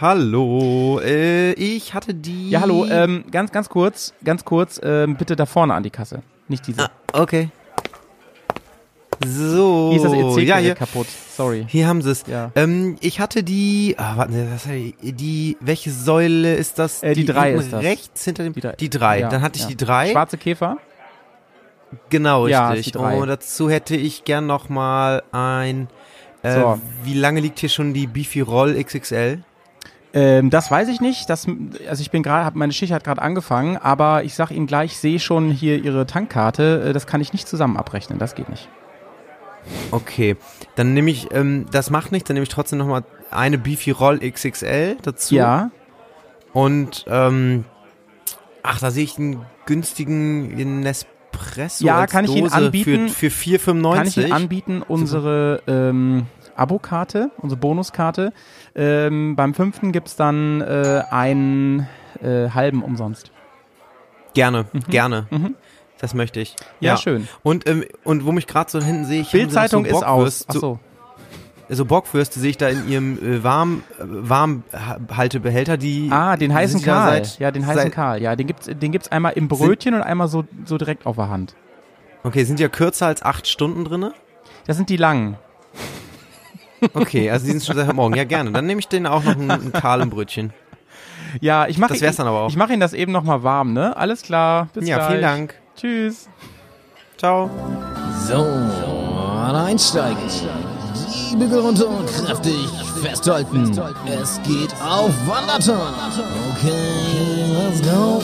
Hallo, äh, ich hatte die. Ja, hallo, ähm, ganz, ganz kurz, ganz kurz, ähm, bitte da vorne an die Kasse. Nicht diese. Ah, okay. So. Hier ist das EC ja, hier, kaputt. Sorry. hier haben sie es. Ja. Ähm, ich hatte die. Ah, warten Sie, was hatte ich, die. Welche Säule ist das? Äh, die drei hinten ist das. Rechts hinter dem. Die drei. Die drei. Ja, Dann hatte ich ja. die drei. Schwarze Käfer? Genau, Ja, richtig. die drei. Und dazu hätte ich gern noch mal ein. Äh, So. Wie lange liegt hier schon die Beefy Roll XXL? Ähm, das weiß ich nicht. Das, also ich bin gerade, meine Schicht hat gerade angefangen, aber ich sag Ihnen gleich, ich sehe schon hier Ihre Tankkarte. Äh, Das kann ich nicht zusammen abrechnen. Das geht nicht. Okay, dann nehme ich, ähm, das macht nichts, dann nehme ich trotzdem nochmal eine Beefy Roll XXL dazu. Ja. Und, ähm, ach, da sehe ich einen günstigen Nespresso Ja, kann ich Ihnen anbieten. Für, für 4,95. Kann ich Ihnen anbieten, unsere ähm, Abokarte, unsere Bonuskarte. Ähm, beim fünften gibt's dann äh, einen äh, halben umsonst. Gerne, gerne. Mhm. Das möchte ich. Ja, schön. Und, ähm, und wo mich gerade so hinten sehe, ich Bildzeitung so ist aus. Bockwürst- So, so Bockwürste sehe ich da in ihrem äh, warm, Warmhaltebehälter, die Ah, den heißen ja Karl. seit- ja, den heißen Karl. Ja, den gibt's, den gibt's einmal im Brötchen und einmal so, so direkt auf der Hand. Okay, sind ja kürzer als acht Stunden drinne? Das sind die langen. Okay, also die sind schon seit heute Morgen. Ja, gerne. Dann nehme ich den auch noch ein, ein Karl im Brötchen. Ja, ich mache Das wär's dann aber auch. Ich mache Ihnen das eben nochmal warm, ne? Alles klar. Bis ja, gleich. vielen Dank. Tschüss. Ciao. So, einsteigen. Die Bügel runter und kräftig festhalten. Es geht auf Wanderton. Okay, let's go.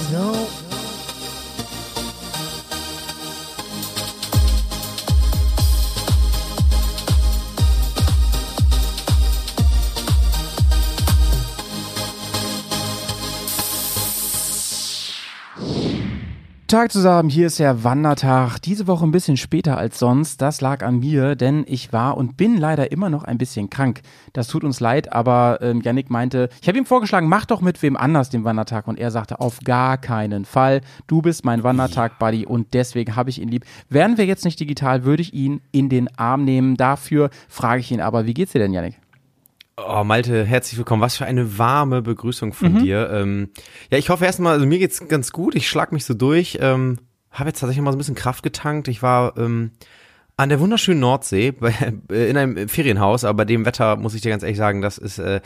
Tag zusammen, hier ist der Wandertag. Diese Woche ein bisschen später als sonst. Das lag an mir, denn ich war und bin leider immer noch ein bisschen krank. Das tut uns leid, aber ähm, Yannick meinte, ich habe ihm vorgeschlagen, mach doch mit wem anders den Wandertag. Und er sagte, auf gar keinen Fall. Du bist mein Wandertag-Buddy und deswegen habe ich ihn lieb. Wären wir jetzt nicht digital, würde ich ihn in den Arm nehmen. Dafür frage ich ihn aber, wie geht's dir denn, Yannick? Oh, Malte, herzlich willkommen. Was für eine warme Begrüßung von Mhm. dir. Ähm, ja, ich hoffe erstmal, also mir geht's ganz gut. Ich schlag mich so durch. Ähm, habe jetzt tatsächlich mal so ein bisschen Kraft getankt. Ich war ähm, an der wunderschönen Nordsee bei, äh, in einem Ferienhaus, aber bei dem Wetter muss ich dir ganz ehrlich sagen, das ist äh,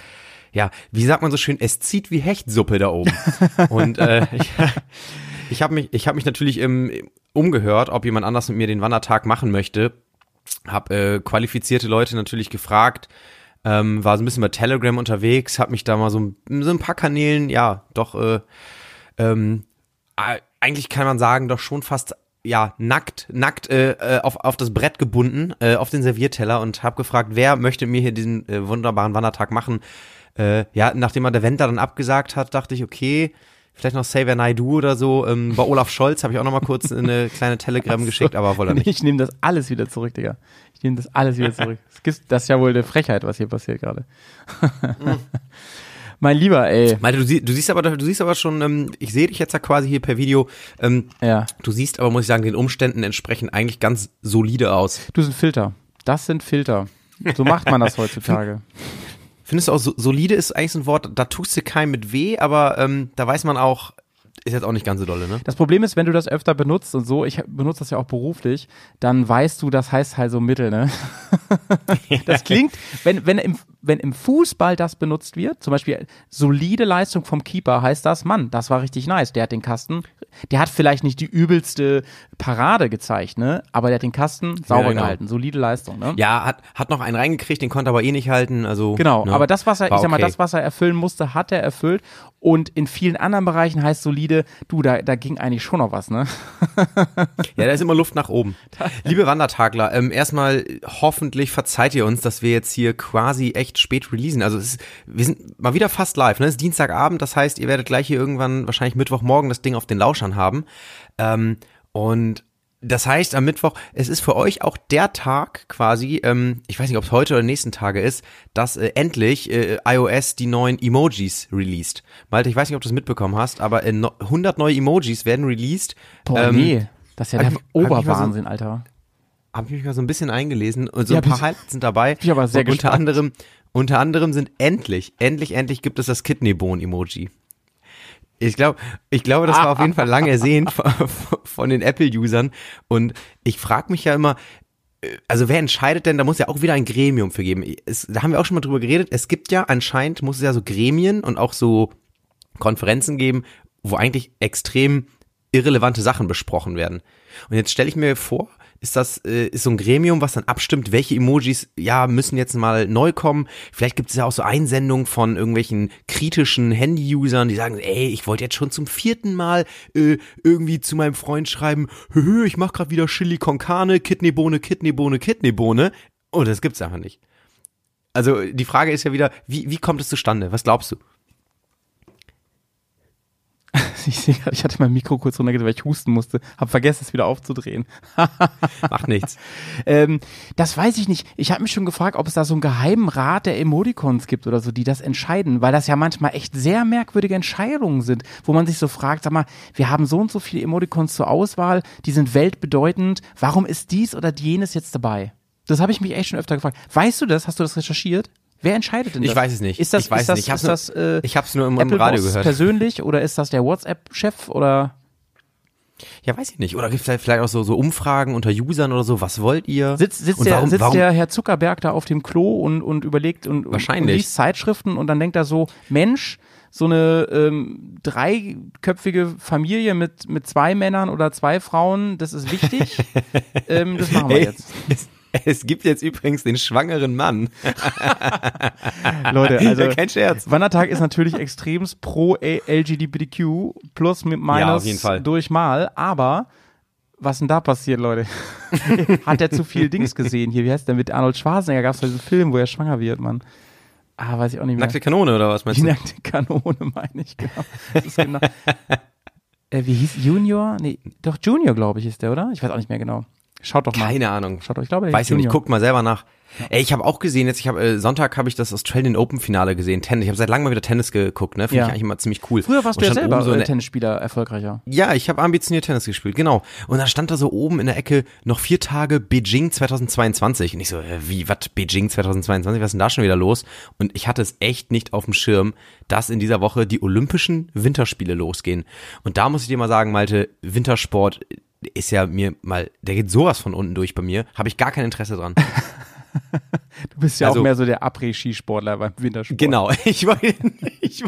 ja, wie sagt man so schön, es zieht wie Hechtsuppe da oben. Und äh, ich, ich habe mich, ich habe mich natürlich ähm, umgehört, ob jemand anders mit mir den Wandertag machen möchte. Hab äh, qualifizierte Leute natürlich gefragt, ähm, war so ein bisschen bei Telegram unterwegs, hab mich da mal so, ein- so ein paar Kanälen, ja, doch, äh, ähm, äh, eigentlich kann man sagen, doch schon fast ja nackt, nackt äh, äh, auf, auf das Brett gebunden, äh, auf den Servierteller und hab gefragt, wer möchte mir hier diesen äh, wunderbaren Wandertag machen. Äh, ja, nachdem er der Wendler dann abgesagt hat, dachte ich, okay, vielleicht noch Xavier Naidu oder so. Ähm, bei Olaf Scholz habe ich auch noch mal kurz eine kleine Telegram geschickt, aber wollte er nicht. Ich nehme das alles wieder zurück, Digga. Ich nehme das alles wieder zurück. Das ist ja wohl eine Frechheit, was hier passiert gerade. mein Lieber, ey. Malte, du, sie, du siehst aber, du siehst aber schon, ähm, ich sehe dich jetzt ja quasi hier per Video. Ähm, Ja. du siehst aber, muss ich sagen, den Umständen entsprechend eigentlich ganz solide aus. Du sind Filter. Das sind Filter. So macht man das heutzutage. Findest du auch, so, solide ist eigentlich ein Wort, da tust du keinem mit weh, aber ähm, da weiß man auch, ist jetzt auch nicht ganz so dolle, ne? Das Problem ist, wenn du das öfter benutzt und so, ich benutze das ja auch beruflich, dann weißt du, das heißt halt so Mittel, ne? Das klingt, wenn, wenn, im, wenn im Fußball das benutzt wird, zum Beispiel solide Leistung vom Keeper, heißt das, Mann, das war richtig nice. Der hat den Kasten, der hat vielleicht nicht die übelste Parade gezeigt, ne? Aber der hat den Kasten sauber genau. gehalten. Solide Leistung, ne? Ja, hat, hat noch einen reingekriegt, den konnte aber eh nicht halten, also. Genau, ne? aber das, was er, War ich sag mal, okay. das, was er erfüllen musste, hat er erfüllt. Und in vielen anderen Bereichen heißt solide, du, da, da ging eigentlich schon noch was, ne? Ja, da ist immer Luft nach oben. Liebe Wandertagler, ähm, erstmal hoffentlich verzeiht ihr uns, dass wir jetzt hier quasi echt spät releasen. Also es ist, wir sind mal wieder fast live, ne? Es ist Dienstagabend, das heißt, ihr werdet gleich hier irgendwann wahrscheinlich Mittwochmorgen das Ding auf den Lauschern haben. Ähm, und das heißt, am Mittwoch, es ist für euch auch der Tag quasi, ähm, ich weiß nicht, ob es heute oder nächsten Tage ist, dass äh, endlich äh, iOS die neuen Emojis released. Malte, ich weiß nicht, ob du es mitbekommen hast, aber äh, no, 100 neue Emojis werden released. Boah, Ähm, nee. Das ist ja hab der ich- hab mal so- Oberwahnsinn, Alter. habe ich mich mal so ein bisschen eingelesen und so Ja, ein paar Highlights sind dabei. ich aber sehr und unter gespannt. anderem Unter anderem sind endlich, endlich, endlich gibt es das Kidneybone-Emoji. Ich glaube, ich glaube, das war auf jeden Fall lange ersehnt von, von den Apple-Usern. Und ich frage mich ja immer, äh, also wer entscheidet denn, da muss ja auch wieder ein Gremium für geben. Es, da haben wir auch schon mal drüber geredet. Es gibt ja anscheinend, muss es ja so Gremien und auch so Konferenzen geben, wo eigentlich extrem irrelevante Sachen besprochen werden. Und jetzt stelle ich mir vor, ist das äh, ist so ein Gremium, was dann abstimmt, welche Emojis ja müssen jetzt mal neu kommen. Vielleicht gibt es ja auch so Einsendungen von irgendwelchen kritischen Handy-Usern, die sagen, ey, ich wollte jetzt schon zum vierten Mal äh, irgendwie zu meinem Freund schreiben, hö, ich mach gerade wieder Chili con Carne, Kidneybohne, Kidneybohne, Kidneybohne. Oh, das gibt's einfach nicht. Also die Frage ist ja wieder, wie, wie kommt es zustande? Was glaubst du? Ich sehe gerade, ich hatte mein Mikro kurz runtergedreht, weil ich husten musste. Hab vergessen, es wieder aufzudrehen. Macht nichts. ähm, das weiß ich nicht. Ich habe mich schon gefragt, ob es da so einen geheimen Rat der Emoticons gibt oder so, die das entscheiden, weil das ja manchmal echt sehr merkwürdige Entscheidungen sind, wo man sich so fragt, sag mal, wir haben so und so viele Emoticons zur Auswahl, die sind weltbedeutend. Warum ist dies oder jenes jetzt dabei? Das habe ich mich echt schon öfter gefragt. Weißt du das? Hast du das recherchiert? Wer entscheidet denn das? Ich weiß es nicht. Ist das, ich weiß ist das, nicht. Ich hab's ist das, äh, Ich hab's nur im, Apple Radio Boss gehört. persönlich oder ist das der WhatsApp-Chef oder? Ja, weiß ich nicht. Oder gibt es vielleicht auch so, so Umfragen unter Usern oder so, was wollt ihr? Sitzt, sitzt, der, warum- sitzt warum- der Herr Zuckerberg da auf dem Klo und, und überlegt und, Wahrscheinlich. und liest Zeitschriften und dann denkt er so, Mensch, so eine ähm, dreiköpfige Familie mit, mit zwei Männern oder zwei Frauen, das ist wichtig. ähm, das machen wir Ey, jetzt. Es gibt jetzt übrigens den schwangeren Mann. Leute, also Ja, kein Scherz. Wandertag ist natürlich extremst pro LGBTQ plus mit minus Ja, durch mal, aber was denn da passiert, Leute? Hat er zu viel Dings gesehen hier? Wie heißt der mit Arnold Schwarzenegger? Gab es diesen Film, wo er schwanger wird, Mann? Ah, weiß ich auch nicht mehr. Nackte Kanone oder was meinst Die du? nackte Kanone, meine ich, genau. Das ist genau. äh, wie hieß Junior? Nee, doch Junior, glaube ich, ist der, oder? Ich weiß auch nicht mehr genau. Schaut doch mal. Keine Ahnung. Schaut doch, ich glaube, Weiß ich nicht, guckt mal selber nach. Ey, ich habe auch gesehen, jetzt ich habe äh, Sonntag habe ich das Australian Open Finale gesehen, Tennis. Ich habe seit langem mal wieder Tennis geguckt, ne? Finde Ja. ich eigentlich immer ziemlich cool. Früher warst Und du ja selber so in äh, Tennisspieler erfolgreicher. Ja, ich habe ambitioniert Tennis gespielt, genau. Und dann stand da so oben in der Ecke noch vier Tage Beijing 2022. Und ich so, äh, wie, was, Beijing 2022? Was ist denn da schon wieder los? Und ich hatte es echt nicht auf dem Schirm, dass in dieser Woche die Olympischen Winterspiele losgehen. Und da muss ich dir mal sagen, Malte, Wintersport ist ja mir mal, der geht sowas von unten durch bei mir. Habe ich gar kein Interesse dran. Du bist ja Also- auch mehr so der Après-Skisportler beim Wintersport. Genau, ich wollte ich,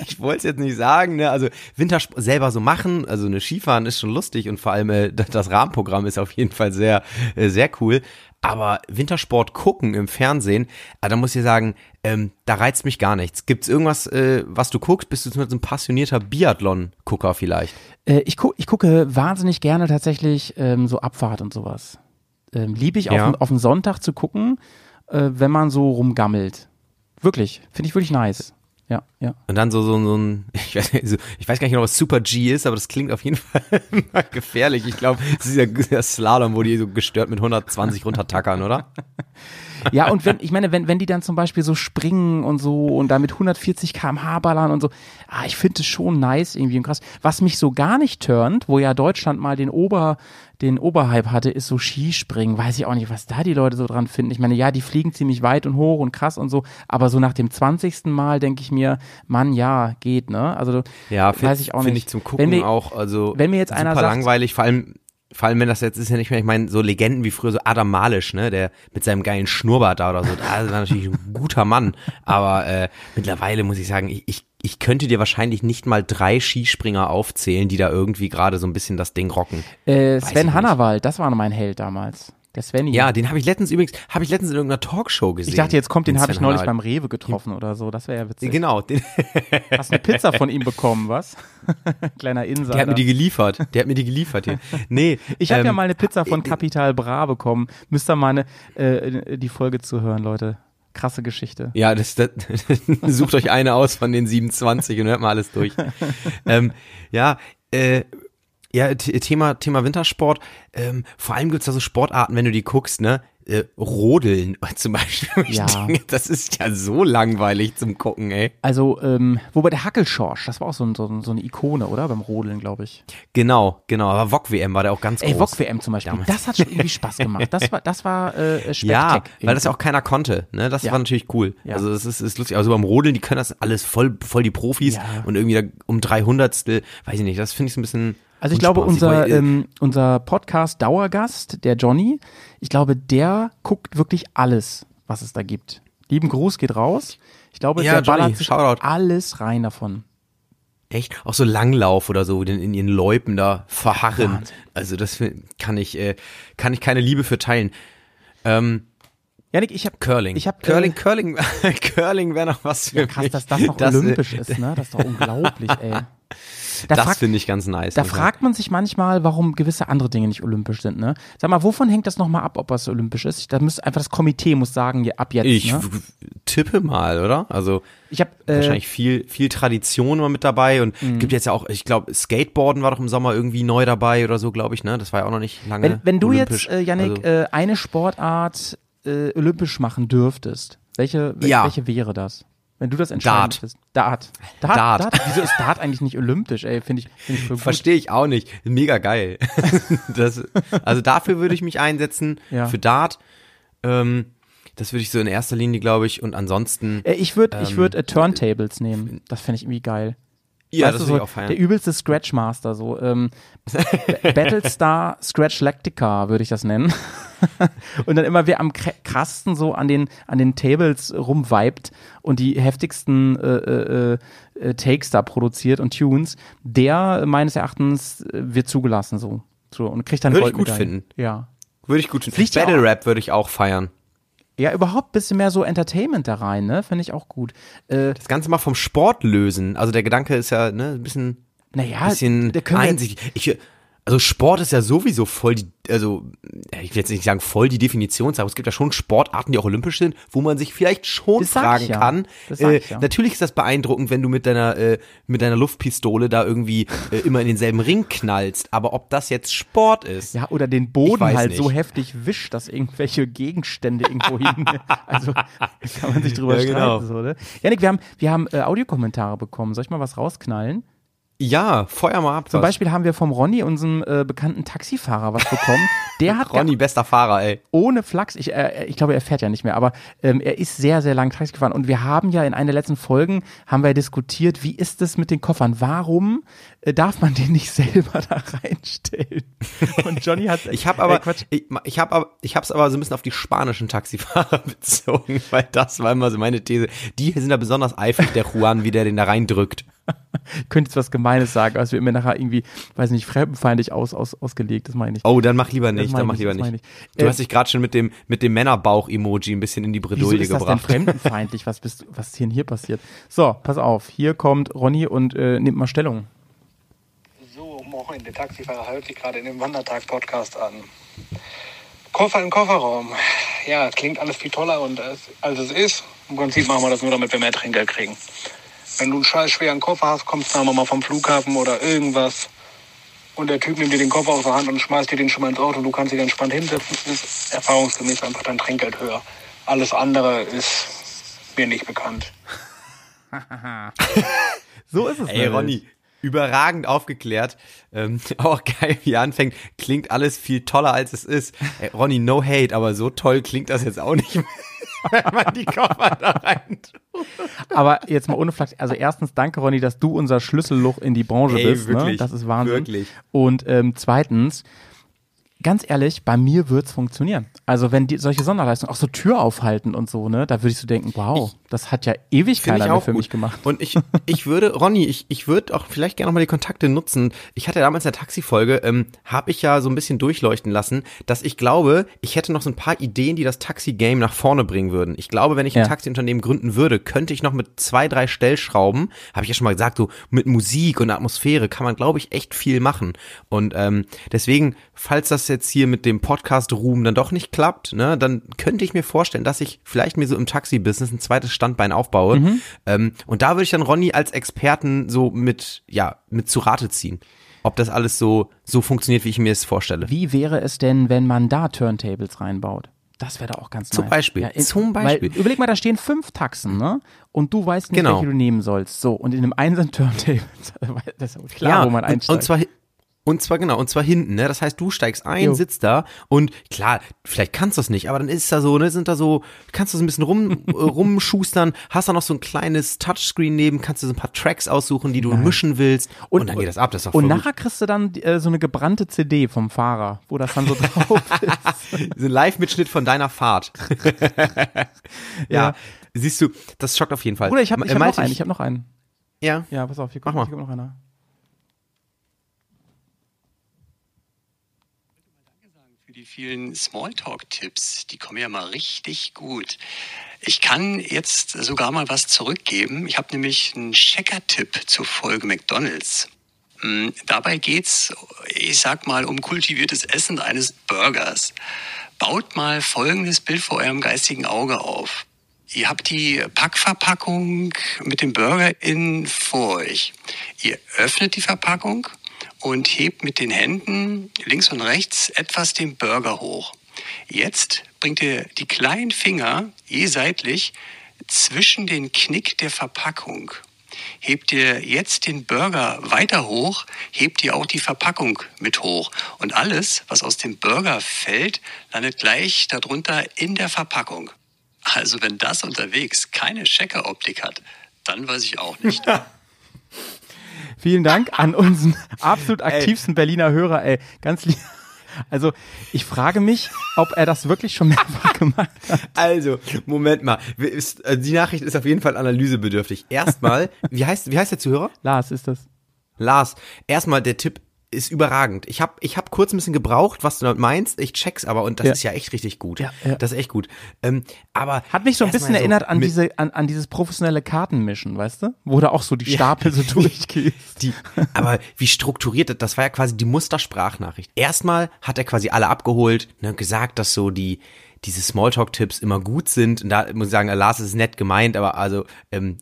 ich wollte es jetzt nicht sagen, ne? Also Wintersport selber so machen, also eine Skifahren ist schon lustig und vor allem äh, das das Rahmenprogramm ist auf jeden Fall sehr äh, sehr cool. Aber Wintersport gucken im Fernsehen, ah, da muss ich sagen, ähm, da reizt mich gar nichts. Gibt's irgendwas, äh, was du guckst? Bist du so ein passionierter Biathlon-Gucker vielleicht? Äh, ich, gu ich gucke wahnsinnig gerne tatsächlich ähm, so Abfahrt und sowas. Ähm, Liebe ich Ja. auf, auf den Sonntag zu gucken, äh, wenn man so rumgammelt. Wirklich. Finde ich wirklich nice. Ja, ja. Und dann so, so, so ein, ich weiß, nicht, so, ich weiß gar nicht genau, was Super G ist, aber das klingt auf jeden Fall gefährlich. Ich glaube, es ist dieser Slalom, wo die so gestört mit 120 runtertackern, oder? Ja, und wenn, ich meine, wenn, wenn die dann zum Beispiel so springen und so und da mit 140 km/h ballern und so, ah, ich finde es schon nice irgendwie und krass. Was mich so gar nicht turnt, wo ja Deutschland mal den Ober, den Oberhype hatte, ist so Skispringen. Weiß ich auch nicht, was da die Leute so dran finden. Ich meine, ja, die fliegen ziemlich weit und hoch und krass und so, aber so nach dem 20. Mal denke ich mir, Mann, ja, geht, ne? Also, Ja, weiß ich auch Finde nicht. ich zum Gucken Wenn mir- auch, also wenn mir jetzt einer sagt- langweilig, vor allem vor allem wenn das jetzt ist ja nicht mehr, ich meine, so Legenden wie früher so Adam Malisch, ne, der mit seinem geilen Schnurrbart da oder so, das war natürlich ein guter Mann, aber äh, mittlerweile muss ich sagen, ich, ich ich könnte dir wahrscheinlich nicht mal drei Skispringer aufzählen, die da irgendwie gerade so ein bisschen das Ding rocken. äh, Sven. Hannawald, das war mein Held damals. Der Svenny. Ja, den habe ich letztens übrigens, habe ich letztens in irgendeiner Talkshow gesehen. ich dachte, jetzt kommt, den habe ich neulich beim Rewe getroffen oder so. Das wäre ja witzig. Genau, den, Hast eine Pizza von ihm bekommen, was? Kleiner Insider. der hat mir die geliefert. Der hat mir die geliefert hier. Nee, ich habe ja ähm, mal eine Pizza von Capital Bra bekommen. Müsst ihr mal eine, äh, die Folge zuhören, Leute. Krasse Geschichte. Ja, das, das sucht euch eine aus von den 27 und hört mal alles durch. ähm, ja, äh, ja, Thema, Thema Wintersport. Ähm, vor allem gibt's da so Sportarten, wenn du die guckst, ne? äh, Rodeln zum Beispiel. Ich Ja. denke, das ist ja so langweilig zum Gucken, ey. Also, ähm, wobei der Hackelschorsch, das war auch so, ein, so, so eine Ikone, oder? Beim Rodeln, glaube ich. Genau, genau. Aber VOG WM war der auch ganz Ey, groß. VOG WM zum Beispiel, Damals. das hat schon irgendwie Spaß gemacht. Das war, das war äh, Ja, Spektak. weil das ja auch keiner konnte. Ne? Das Ja. war natürlich cool. Ja. Also das ist, ist lustig. Also beim Rodeln, die können das alles voll, voll die Profis und irgendwie da um 300 weiß ich nicht. Das finde ich so ein bisschen. Also ich glaube, unser, äh, ähm, unser Podcast-Dauergast, der Johnny, ich glaube, der guckt wirklich alles, was es da gibt. Lieben Gruß geht raus. Ich glaube, Ja, der Johnny, ballert sich alles rein davon. Echt? Auch so Langlauf oder so, in, in ihren Loipen da verharren. Wahnsinn. Also das kann ich, äh, kann ich keine Liebe für teilen. Ähm, Janik, ich habe Curling. Ich hab, Curling, äh, Curling, Curling wäre noch was für krass, mich. dass das noch Das, äh, olympisch ist, ne? Das ist doch unglaublich, ey. Da, Das finde ich ganz nice. da fragt man sich manchmal, warum gewisse andere Dinge nicht olympisch sind, ne? Sag mal, wovon hängt das nochmal ab, ob was olympisch ist? Da müsste einfach das Komitee muss sagen, ja, ab jetzt, Ich ne? tippe mal, oder? Also Ich habe äh, wahrscheinlich viel, viel Tradition immer mit dabei und Mhm. gibt jetzt ja auch, ich glaube, Skateboarden war doch im Sommer irgendwie neu dabei oder so, glaube ich, ne? Das war ja auch noch nicht lange. Wenn, wenn du olympisch. jetzt, äh, Yannick, Also, äh, eine Sportart äh, olympisch machen dürftest, welche, wel- Ja. welche wäre das? Wenn du das entscheiden Dart. müsstest. Dart. Dart. Dart. Wieso ist Dart eigentlich nicht olympisch, ey? Finde ich, find ich. Verstehe ich auch nicht. Mega geil. das, also dafür würde ich mich einsetzen, Ja. für Dart. Ähm, das würde ich so in erster Linie, glaube ich, und ansonsten. Äh, ich würde ich Ähm, würd, äh, Turntables nehmen. Das fände ich irgendwie geil. Ja, Weißt das du, so auch feiern. Der übelste Scratchmaster, so. Ähm, Battlestar Scratch Lactica würde ich das nennen. und dann immer wer am kr- krassten so an den, an den Tables rumvibet und die heftigsten äh, äh, äh, Takes da produziert und Tunes, der meines Erachtens äh, wird zugelassen so. so und kriegt dann Würde ich gut finden. Ja. Würde ich gut finden. Battle Rap würde ich auch feiern. Ja, überhaupt bisschen mehr so Entertainment da rein, ne? Finde ich auch gut. Äh, Das Ganze mal vom Sport lösen. Also der Gedanke ist ja ne, ein bisschen, naja, bisschen einsichtig. Ich, also Sport ist ja sowieso voll die, also ich will jetzt nicht sagen voll die Definitionssache, aber es gibt ja schon Sportarten, die auch olympisch sind, wo man sich vielleicht schon Das fragen ja. kann. Äh, ja. Natürlich ist das beeindruckend, wenn du mit deiner äh, mit deiner Luftpistole da irgendwie äh, immer in denselben Ring knallst. Aber ob das jetzt Sport ist, Ja, oder den Boden halt nicht. so heftig wischt, dass irgendwelche Gegenstände irgendwo hin. Also kann man sich drüber Ja, streiten. genau. So, ne? Janik, wir haben, wir haben äh, Audiokommentare bekommen. Soll ich mal was rausknallen? Ja, feuer mal ab. Zum was. Beispiel haben wir vom Ronny, unserem äh, bekannten Taxifahrer, was bekommen. Der hat Ronny, bester Fahrer, ey. ohne Flachs, ich, äh, ich glaube, er fährt ja nicht mehr, aber ähm, er ist sehr, sehr lang Taxi gefahren. Und wir haben ja in einer der letzten Folgen, haben wir diskutiert, wie ist es mit den Koffern? Warum äh, darf man den nicht selber da reinstellen? Und Johnny hat... Ich habe aber, Äh, Quatsch, ich, ich habe aber, ich habe es aber so ein bisschen auf die spanischen Taxifahrer bezogen, weil das war immer so meine These. Die sind da besonders eifrig, der Juan, wie der den da reindrückt. Ich könnte jetzt was Gemeines sagen, als wir mir nachher irgendwie, weiß nicht, fremdenfeindlich aus, aus, ausgelegt, das meine ich. Oh, dann mach lieber nicht, dann mach lieber nicht. ich. Du Äh, hast dich gerade schon mit dem mit dem Männerbauch-Emoji ein bisschen in die Wieso Bredouille ist das denn gebracht. fremdenfeindlich? Was bist was ist denn hier passiert? So, pass auf, hier kommt Ronny und äh, nimmt mal Stellung. So, moin, der Taxifahrer hört sich gerade in dem Wandertag-Podcast an. Koffer im Kofferraum. Ja, klingt alles viel toller und als es ist. Im Prinzip machen wir das nur, damit wir mehr Trinkgeld kriegen. Wenn du einen scheiß schweren Koffer hast, kommst du mal vom Flughafen oder irgendwas und der Typ nimmt dir den Koffer aus der Hand und schmeißt dir den schon mal ins Auto, du kannst dich entspannt hinsetzen, ist erfahrungsgemäß einfach dein Trinkgeld höher. Alles andere ist mir nicht bekannt. So ist es. Ey. Ronny, überragend aufgeklärt. Ähm, auch geil, wie er anfängt. Klingt alles viel toller, als es ist. Ey, Ronny, no hate, aber so toll klingt das jetzt auch nicht mehr, wenn man die Koffer da rein Aber jetzt mal ohne Flachs. Also erstens, danke Ronny, dass du unser Schlüsselloch in die Branche Ey, bist. Ne? wirklich, Das ist Wahnsinn. wirklich. Und ähm, zweitens, ganz ehrlich, bei mir wird's funktionieren. Also wenn die solche Sonderleistungen, auch so Tür aufhalten und so, ne, da würde ich so denken, wow, das hat ja ewig keiner ich mehr für gut. mich gemacht. Und ich, ich würde, Ronny, ich, ich würde auch vielleicht gerne nochmal die Kontakte nutzen. Ich hatte damals in der Taxifolge, ähm, habe ich ja so ein bisschen durchleuchten lassen, dass ich glaube, ich hätte noch so ein paar Ideen, die das Taxi-Game nach vorne bringen würden. Ich glaube, wenn ich ein Ja. Taxiunternehmen gründen würde, könnte ich noch mit zwei, drei Stellschrauben, habe ich ja schon mal gesagt, so mit Musik und Atmosphäre kann man, glaube ich, echt viel machen. Und ähm, deswegen, falls das jetzt hier mit dem Podcast-Ruhm dann doch nicht klappt, ne, dann könnte ich mir vorstellen, dass ich vielleicht mir so im Taxi-Business ein zweites Standbein aufbaue. Ähm, und da würde ich dann Ronny als Experten so mit, ja, mit zu Rate ziehen. Ob das alles so, so funktioniert, wie ich mir es vorstelle. Wie wäre es denn, wenn man da Turntables reinbaut? Das wäre da auch ganz Zum nice. Beispiel, in- zum Beispiel. Weil, überleg mal, da stehen fünf Taxen, ne? Und du weißt nicht, Genau. welche du nehmen sollst. So, und in einem einzelnen Turntable, das ist klar, wo man einsteigt. und zwar und zwar genau, und zwar hinten, ne? Das heißt, du steigst ein, Jo. sitzt da und klar, vielleicht kannst du es nicht, aber dann ist da so, ne, sind da so, kannst du so ein bisschen rum äh, rumschustern, hast da noch so ein kleines Touchscreen neben, kannst du so ein paar Tracks aussuchen, die du mischen willst und, dann geht das ab, das ist doch und gut. nachher kriegst du dann äh, so eine gebrannte CD vom Fahrer, wo das dann so drauf ist. So ein Live-Mitschnitt von deiner Fahrt. ja. Ja. siehst du, das schockt auf jeden Fall. Bruder, ich habe ich hab noch Malte, einen, ich habe noch einen. ja, Ja, pass auf, hier Mach kommt, mal. hier kommt noch einer. für die vielen Smalltalk-Tipps. Die kommen ja mal richtig gut. Ich kann jetzt sogar mal was zurückgeben. Ich habe nämlich einen Checker-Tipp zur Folge McDonald's. Mm, Dabei geht's, ich sag mal, um kultiviertes Essen eines Burgers. Baut mal folgendes Bild vor eurem geistigen Auge auf. Ihr habt die Packverpackung mit dem Burger in vor euch. Ihr öffnet die Verpackung und hebt mit den Händen links und rechts etwas den Burger hoch. Jetzt bringt ihr die kleinen Finger je seitlich zwischen den Knick der Verpackung. Hebt ihr jetzt den Burger weiter hoch, hebt ihr auch die Verpackung mit hoch. Und alles, was aus dem Burger fällt, landet gleich darunter in der Verpackung. Also wenn das unterwegs keine Checkeroptik hat, dann weiß ich auch nicht. Vielen Dank an unseren absolut aktivsten Berliner Hörer, ey. Ganz lieb. Also, ich frage mich, ob er das wirklich schon mehrfach gemacht hat. Also, Moment mal. Äh, Die Nachricht ist auf jeden Fall analysebedürftig. Erstmal, wie heißt, wie heißt der Zuhörer? Lars, ist das? Lars, erstmal der Tipp ist überragend. Ich habe ich hab kurz ein bisschen gebraucht, was du damit meinst. Ich check's aber und das Ja. ist ja echt richtig gut. Ja, ja. Das ist echt gut. Ähm, aber Hat mich so ein bisschen erinnert an diese, an, an dieses professionelle Kartenmischen, weißt du? Wo da auch so die Stapel so durchgehst. Die, aber wie strukturiert, das- das war ja quasi die Mustersprachnachricht. Erstmal hat er quasi alle abgeholt, ne, gesagt, dass so die, diese Smalltalk-Tipps immer gut sind. Und da muss ich sagen, Lars ist nett gemeint, aber also, ähm,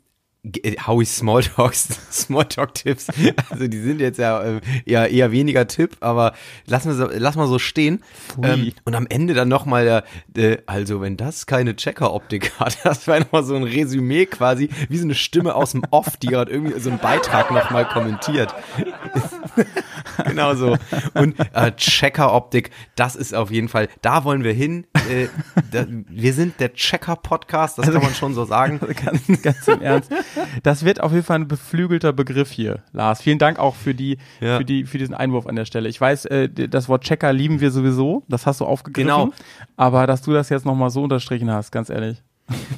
Howies Smalltalks, Smalltalk-Tipps, also die sind jetzt ja äh, eher, eher weniger Tipp, aber lass mal so, lass mal so stehen. Ähm, und am Ende dann nochmal der, der, also wenn das keine Checker-Optik hat, das war nochmal so ein Resümee quasi, wie so eine Stimme aus dem Off, die gerade irgendwie so einen Beitrag nochmal kommentiert. genau so. Und äh, Checker-Optik, das ist auf jeden Fall, da wollen wir hin. Äh, da, wir sind der Checker-Podcast, das kann man schon so sagen. ganz, ganz im Ernst. Das wird auf jeden Fall ein beflügelter Begriff hier, Lars. Vielen Dank auch für die, Ja. für die, für diesen Einwurf an der Stelle. Ich weiß, äh, das Wort Checker lieben wir sowieso. Das hast du aufgegriffen. Genau. Aber dass du das jetzt nochmal so unterstrichen hast, ganz ehrlich.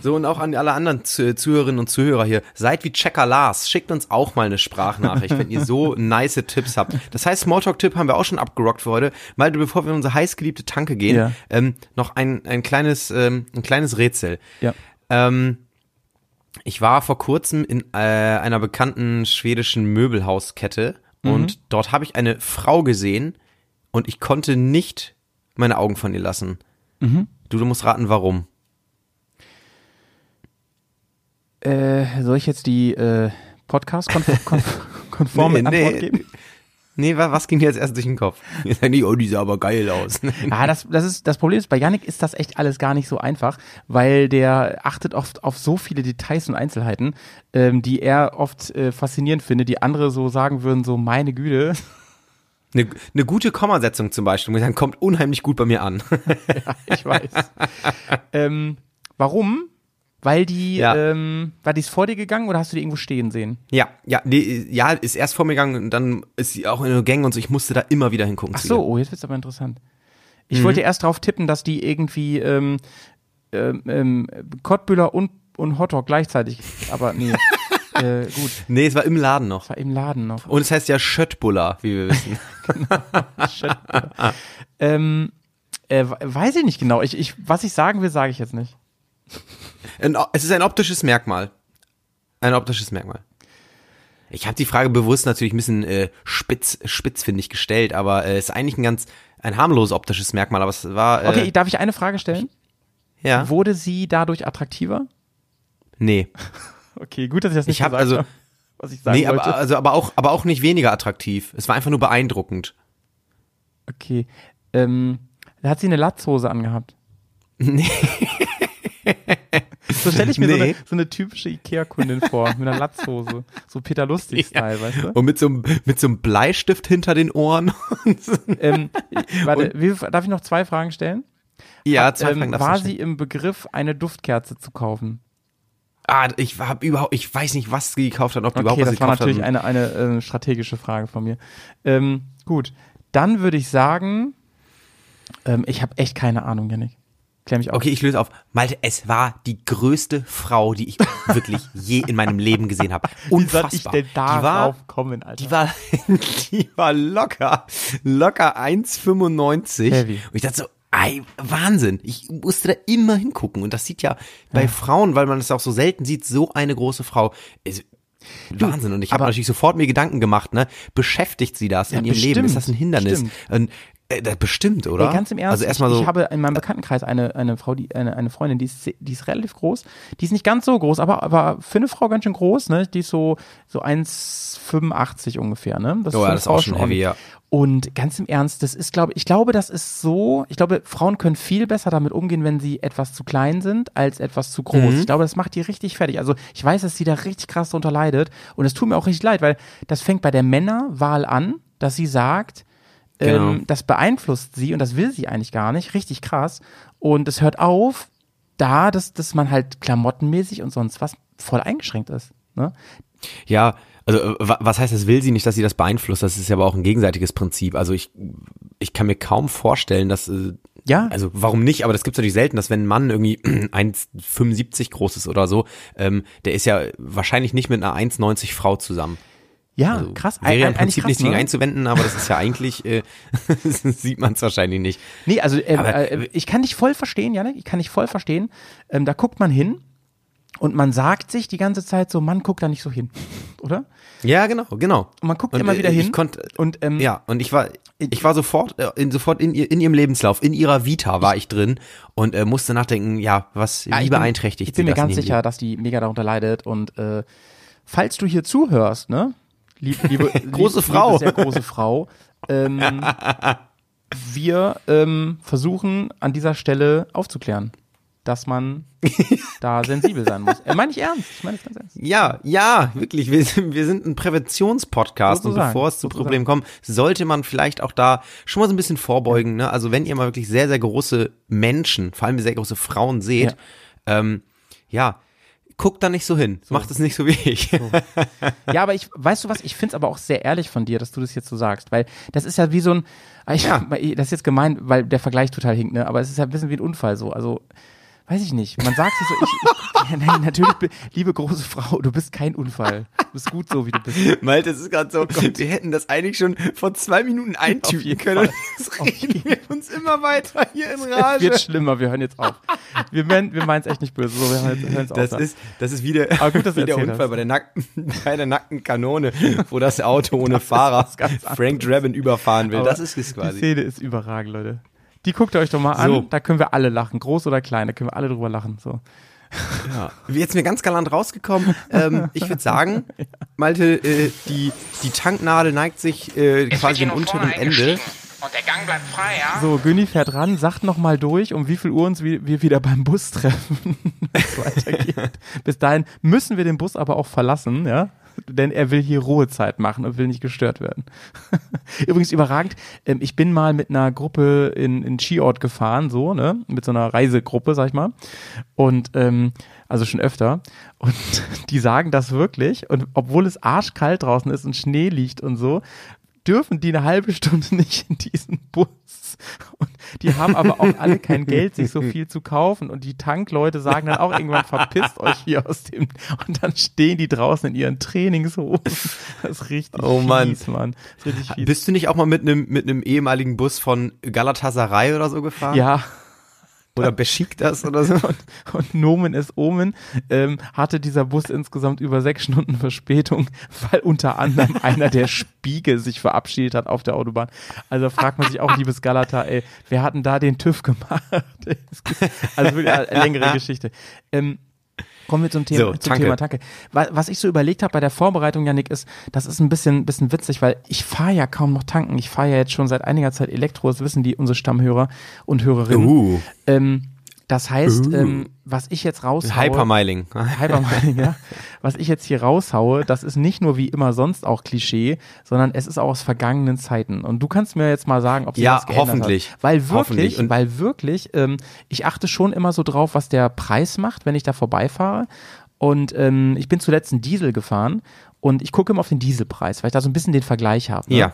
So, und auch an alle anderen Zu- Zuhörerinnen und Zuhörer hier. Seid wie Checker Lars. Schickt uns auch mal eine Sprachnachricht, wenn ihr so nice Tipps habt. Das heißt, Smalltalk-Tipp haben wir auch schon abgerockt für heute. Mal, bevor wir in unsere heißgeliebte Tanke gehen, Ja. ähm, noch ein, ein kleines, ähm, ein kleines Rätsel. Ja. Ähm, ich war vor kurzem in äh, einer bekannten schwedischen Möbelhauskette und dort habe ich eine Frau gesehen und ich konnte nicht meine Augen von ihr lassen. Du, du musst raten, warum. Äh, soll ich jetzt die äh, Podcast-konforme Nee, nee. Antwort geben? Nee, wa- was ging dir jetzt erst durch den Kopf? Jetzt sagen die, oh, die sah aber geil aus. Ah, das, das, ist, das Problem ist, bei Yannick ist das echt alles gar nicht so einfach, weil der achtet oft auf so viele Details und Einzelheiten, ähm, die er oft äh, faszinierend findet, die andere so sagen würden, so meine Güte. Eine, eine gute Kommasetzung zum Beispiel, ich sagen, kommt unheimlich gut bei mir an. Ich weiß. ähm, warum? Weil die, Ja. ähm, war die ist vor dir gegangen oder hast du die irgendwo stehen sehen? ja, ja, nee, ja, ist erst vor mir gegangen und dann ist sie auch in den Gängen und so. Ich musste da immer wieder hingucken. Ach so, oh, jetzt wird's aber interessant. Ich wollte erst drauf tippen, dass die irgendwie ähm, ähm, ähm, Kottbüller und, und Hotdog gleichzeitig, aber nee. äh, gut, Nee, es war im Laden noch. war im Laden noch. Und es heißt ja Schöttbuller, wie wir wissen. Ähm, äh, we- weiß ich nicht genau. Ich, ich, was ich sagen will, sage ich jetzt nicht. Ein, es ist ein optisches Merkmal. Ein optisches Merkmal. Ich habe die Frage bewusst natürlich ein bisschen äh, spitz, spitzfindig gestellt, aber äh, es ist eigentlich ein ganz ein harmloses optisches Merkmal, aber es war äh, Okay, darf ich eine Frage stellen? ja. Wurde sie dadurch attraktiver? Nee. Okay, gut, dass ich das nicht Ich hab gesagt also- habe, was ich sagen Nee, wollte. aber also aber auch aber auch nicht weniger attraktiv. Es war einfach nur beeindruckend. okay. Ähm, hat sie eine Latzhose angehabt? Nee. So stelle ich mir so, Nee. eine, so eine typische Ikea-Kundin vor, mit einer Latzhose. So Peter Lustig-Style, weißt du? Und mit so, einem, mit so einem Bleistift hinter den Ohren. Ähm, warte, wie, darf ich noch zwei Fragen stellen? ja, zwei ähm, Fragen du war sie im Begriff, eine Duftkerze zu kaufen? Ah, ich hab überhaupt, ich weiß nicht, was sie gekauft hat, ob die überhaupt Okay, was das war gekauft natürlich hat. eine, eine äh, strategische Frage von mir. Ähm, gut, dann würde ich sagen, ähm, ich habe echt keine Ahnung, Janik. Klär mich auf. Okay, ich löse auf. Malte, es war die größte Frau, die ich wirklich je in meinem Leben gesehen habe. Wie soll ich Unfassbar. denn die war, kommen, Alter? die war, die war locker, locker 1,95. Heavy. Und ich dachte so, ey, Wahnsinn. Ich musste da immer hingucken. Und das sieht ja bei Frauen, weil man es auch so selten sieht, so eine große Frau. Ist, Wahnsinn. Und ich habe natürlich sofort mir Gedanken gemacht, ne? Beschäftigt sie das Ja, in ihrem Leben? bestimmt, Ist das ein Hindernis? stimmt. Und, äh, das bestimmt, oder? Ey, ganz im Ernst, Also erstmal so. ich, habe in meinem Bekanntenkreis eine, eine Frau, die, eine, eine Freundin, die ist, die ist relativ groß. Die ist nicht ganz so groß, aber, aber für eine Frau ganz schön groß, ne? Die ist so, so 1,85 ungefähr, ne? Das Oh ja, das ist auch schon heavy, ja. Und ganz im Ernst, das ist, glaube ich, glaube, das ist so, ich glaube, Frauen können viel besser damit umgehen, wenn sie etwas zu klein sind, als etwas zu groß. Mhm. Ich glaube, das macht die richtig fertig. Also ich weiß, dass sie da richtig krass drunter leidet. Und es tut mir auch richtig leid, weil das fängt bei der Männerwahl an, dass sie sagt, Genau. ähm, das beeinflusst sie und das will sie eigentlich gar nicht, richtig krass. Und es hört auf, da, dass, dass man halt klamottenmäßig und sonst was voll eingeschränkt ist. Ne? Ja, also äh, wa- was heißt, das will sie nicht, dass sie das beeinflusst? Das ist ja aber auch ein gegenseitiges Prinzip. Also ich, ich kann mir kaum vorstellen, dass, äh, Ja. also warum nicht, aber das gibt's natürlich selten, dass wenn ein Mann irgendwie 1,75 groß ist oder so, ähm, der ist ja wahrscheinlich nicht mit einer 1,90 Frau zusammen. Ja, Also, krass. Wäre ja im Prinzip krass, nichts gegen ne? einzuwenden, aber das ist ja eigentlich, äh, sieht man es wahrscheinlich nicht. Nee, also äh, Aber- äh, ich kann dich voll verstehen, Janik, ich kann dich voll verstehen. Ähm, da guckt man hin und man sagt sich die ganze Zeit so, Mann, guck da nicht so hin, oder? Ja, genau, genau. Und man guckt Und, immer äh, wieder hin. Ich konnte, und ähm, Ja, und ich war, ich war sofort, äh, in, sofort in, in ihrem Lebenslauf, in ihrer Vita war ich drin und äh, musste nachdenken, ja, was, ja, wie ich bin- beeinträchtigt Ich bin mir ganz sicher, dass die mega darunter leidet und äh, falls du hier zuhörst, ne, lieb, liebe Große lieb, Frau. liebe, sehr große Frau, ähm, wir ähm, versuchen an dieser Stelle aufzuklären, dass man da sensibel sein muss. Äh, meine ich ernst, ich meine es ganz ernst. Ja, ja, wirklich. Wir sind, wir sind ein Präventionspodcast und bevor es zu. Problemen kommt, sollte man vielleicht auch da schon mal so ein bisschen vorbeugen. Ne? Also wenn ihr mal wirklich sehr, sehr große Menschen, vor allem sehr große Frauen seht, ähm, ja, guckt da nicht so hin. Macht es nicht so wie ich. Ja, aber ich, weißt du was, ich find's aber auch sehr ehrlich von dir, dass du das jetzt so sagst, weil das ist ja wie so ein, ich, das ist jetzt gemein, weil der Vergleich total hinkt, ne, aber es ist ja ein bisschen wie ein Unfall so, also, weiß ich nicht, man sagt sich so, ich, ich ja, nein, natürlich, be- liebe große Frau, du bist kein Unfall, du bist gut so, wie du bist. Malte, es ist gerade so, wir hätten das eigentlich schon vor zwei Minuten eintüten können. Jetzt reden wir uns immer weiter hier in Es Rage. wird schlimmer, wir hören jetzt auf. Wir, meinen- wir meinen es echt nicht böse, so, wir hören jetzt, Das auf. ist, das ist wie der, Aber gut, dass wie der Unfall hast. bei der, nackten, bei der nackten Kanone, wo das Auto ohne Fahrer Frank Drabin überfahren will. Aber das ist es Die quasi. Szene ist überragend, Leute. Die guckt ihr euch doch mal an, So. da können wir alle lachen, groß oder klein, da können wir alle drüber lachen, so. Ja. Jetzt mir ganz galant rausgekommen. Ähm, ich würde sagen, Malte, äh, die, die Tanknadel neigt sich äh, quasi am unteren Ende. Und der Gang bleibt frei, ja? So, Günni fährt ran, sagt nochmal durch, um wie viel Uhr uns wir wir wieder beim Bus treffen. Bis dahin müssen wir den Bus aber auch verlassen, ja, denn er will hier Ruhezeit machen und will nicht gestört werden. Übrigens überragend, ähm, ich bin mal mit einer Gruppe in, in Skiort gefahren, so, ne, mit so einer Reisegruppe, sag ich mal, und ähm, also schon öfter. Und die sagen das wirklich. Und obwohl es arschkalt draußen ist und Schnee liegt und so, dürfen die eine halbe Stunde nicht in diesen Bus. Und die haben aber auch alle kein Geld, sich so viel zu kaufen. Und die Tankleute sagen dann auch irgendwann, verpisst euch hier aus dem. Und dann stehen die draußen in ihren Trainingshosen. Das ist richtig Oh Mann. fies, Mann. Richtig fies. Bist du nicht auch mal mit einem mit einem ehemaligen Bus von Galatasaray oder so gefahren? ja, Oder Besiktas oder so? und Nomen ist Omen, ähm, hatte dieser Bus insgesamt über sechs Stunden Verspätung, weil unter anderem einer der Spiegel sich verabschiedet hat auf der Autobahn. Also fragt man sich auch, liebes Galata, ey, wer hat denn da den TÜV gemacht? also wirklich eine längere Geschichte. Ähm, Kommen wir zum Thema, So, zum Tanke. Thema Tanke. Wa- Was ich so überlegt habe bei der Vorbereitung, Janik, ist, das ist ein bisschen, bisschen witzig, weil ich fahre ja kaum noch tanken. Ich fahre ja jetzt schon seit einiger Zeit Elektro, das wissen die unsere Stammhörer und Hörerinnen. Uh. Ähm, Das heißt, ähm, was ich jetzt raushaue. Hypermiling. Hypermining, ja. Was ich jetzt hier raushaue, das ist nicht nur wie immer sonst auch Klischee, sondern es ist auch aus vergangenen Zeiten. Und du kannst mir jetzt mal sagen, ob sich Ja, das geändert hoffentlich. hat. Weil Hoffentlich. wirklich, Und- weil wirklich, ähm, ich achte schon immer so drauf, was der Preis macht, wenn ich da vorbeifahre. Und ähm, ich bin zuletzt einen Diesel gefahren und ich gucke immer auf den Dieselpreis, weil ich da so ein bisschen den Vergleich habe. Ne? Ja.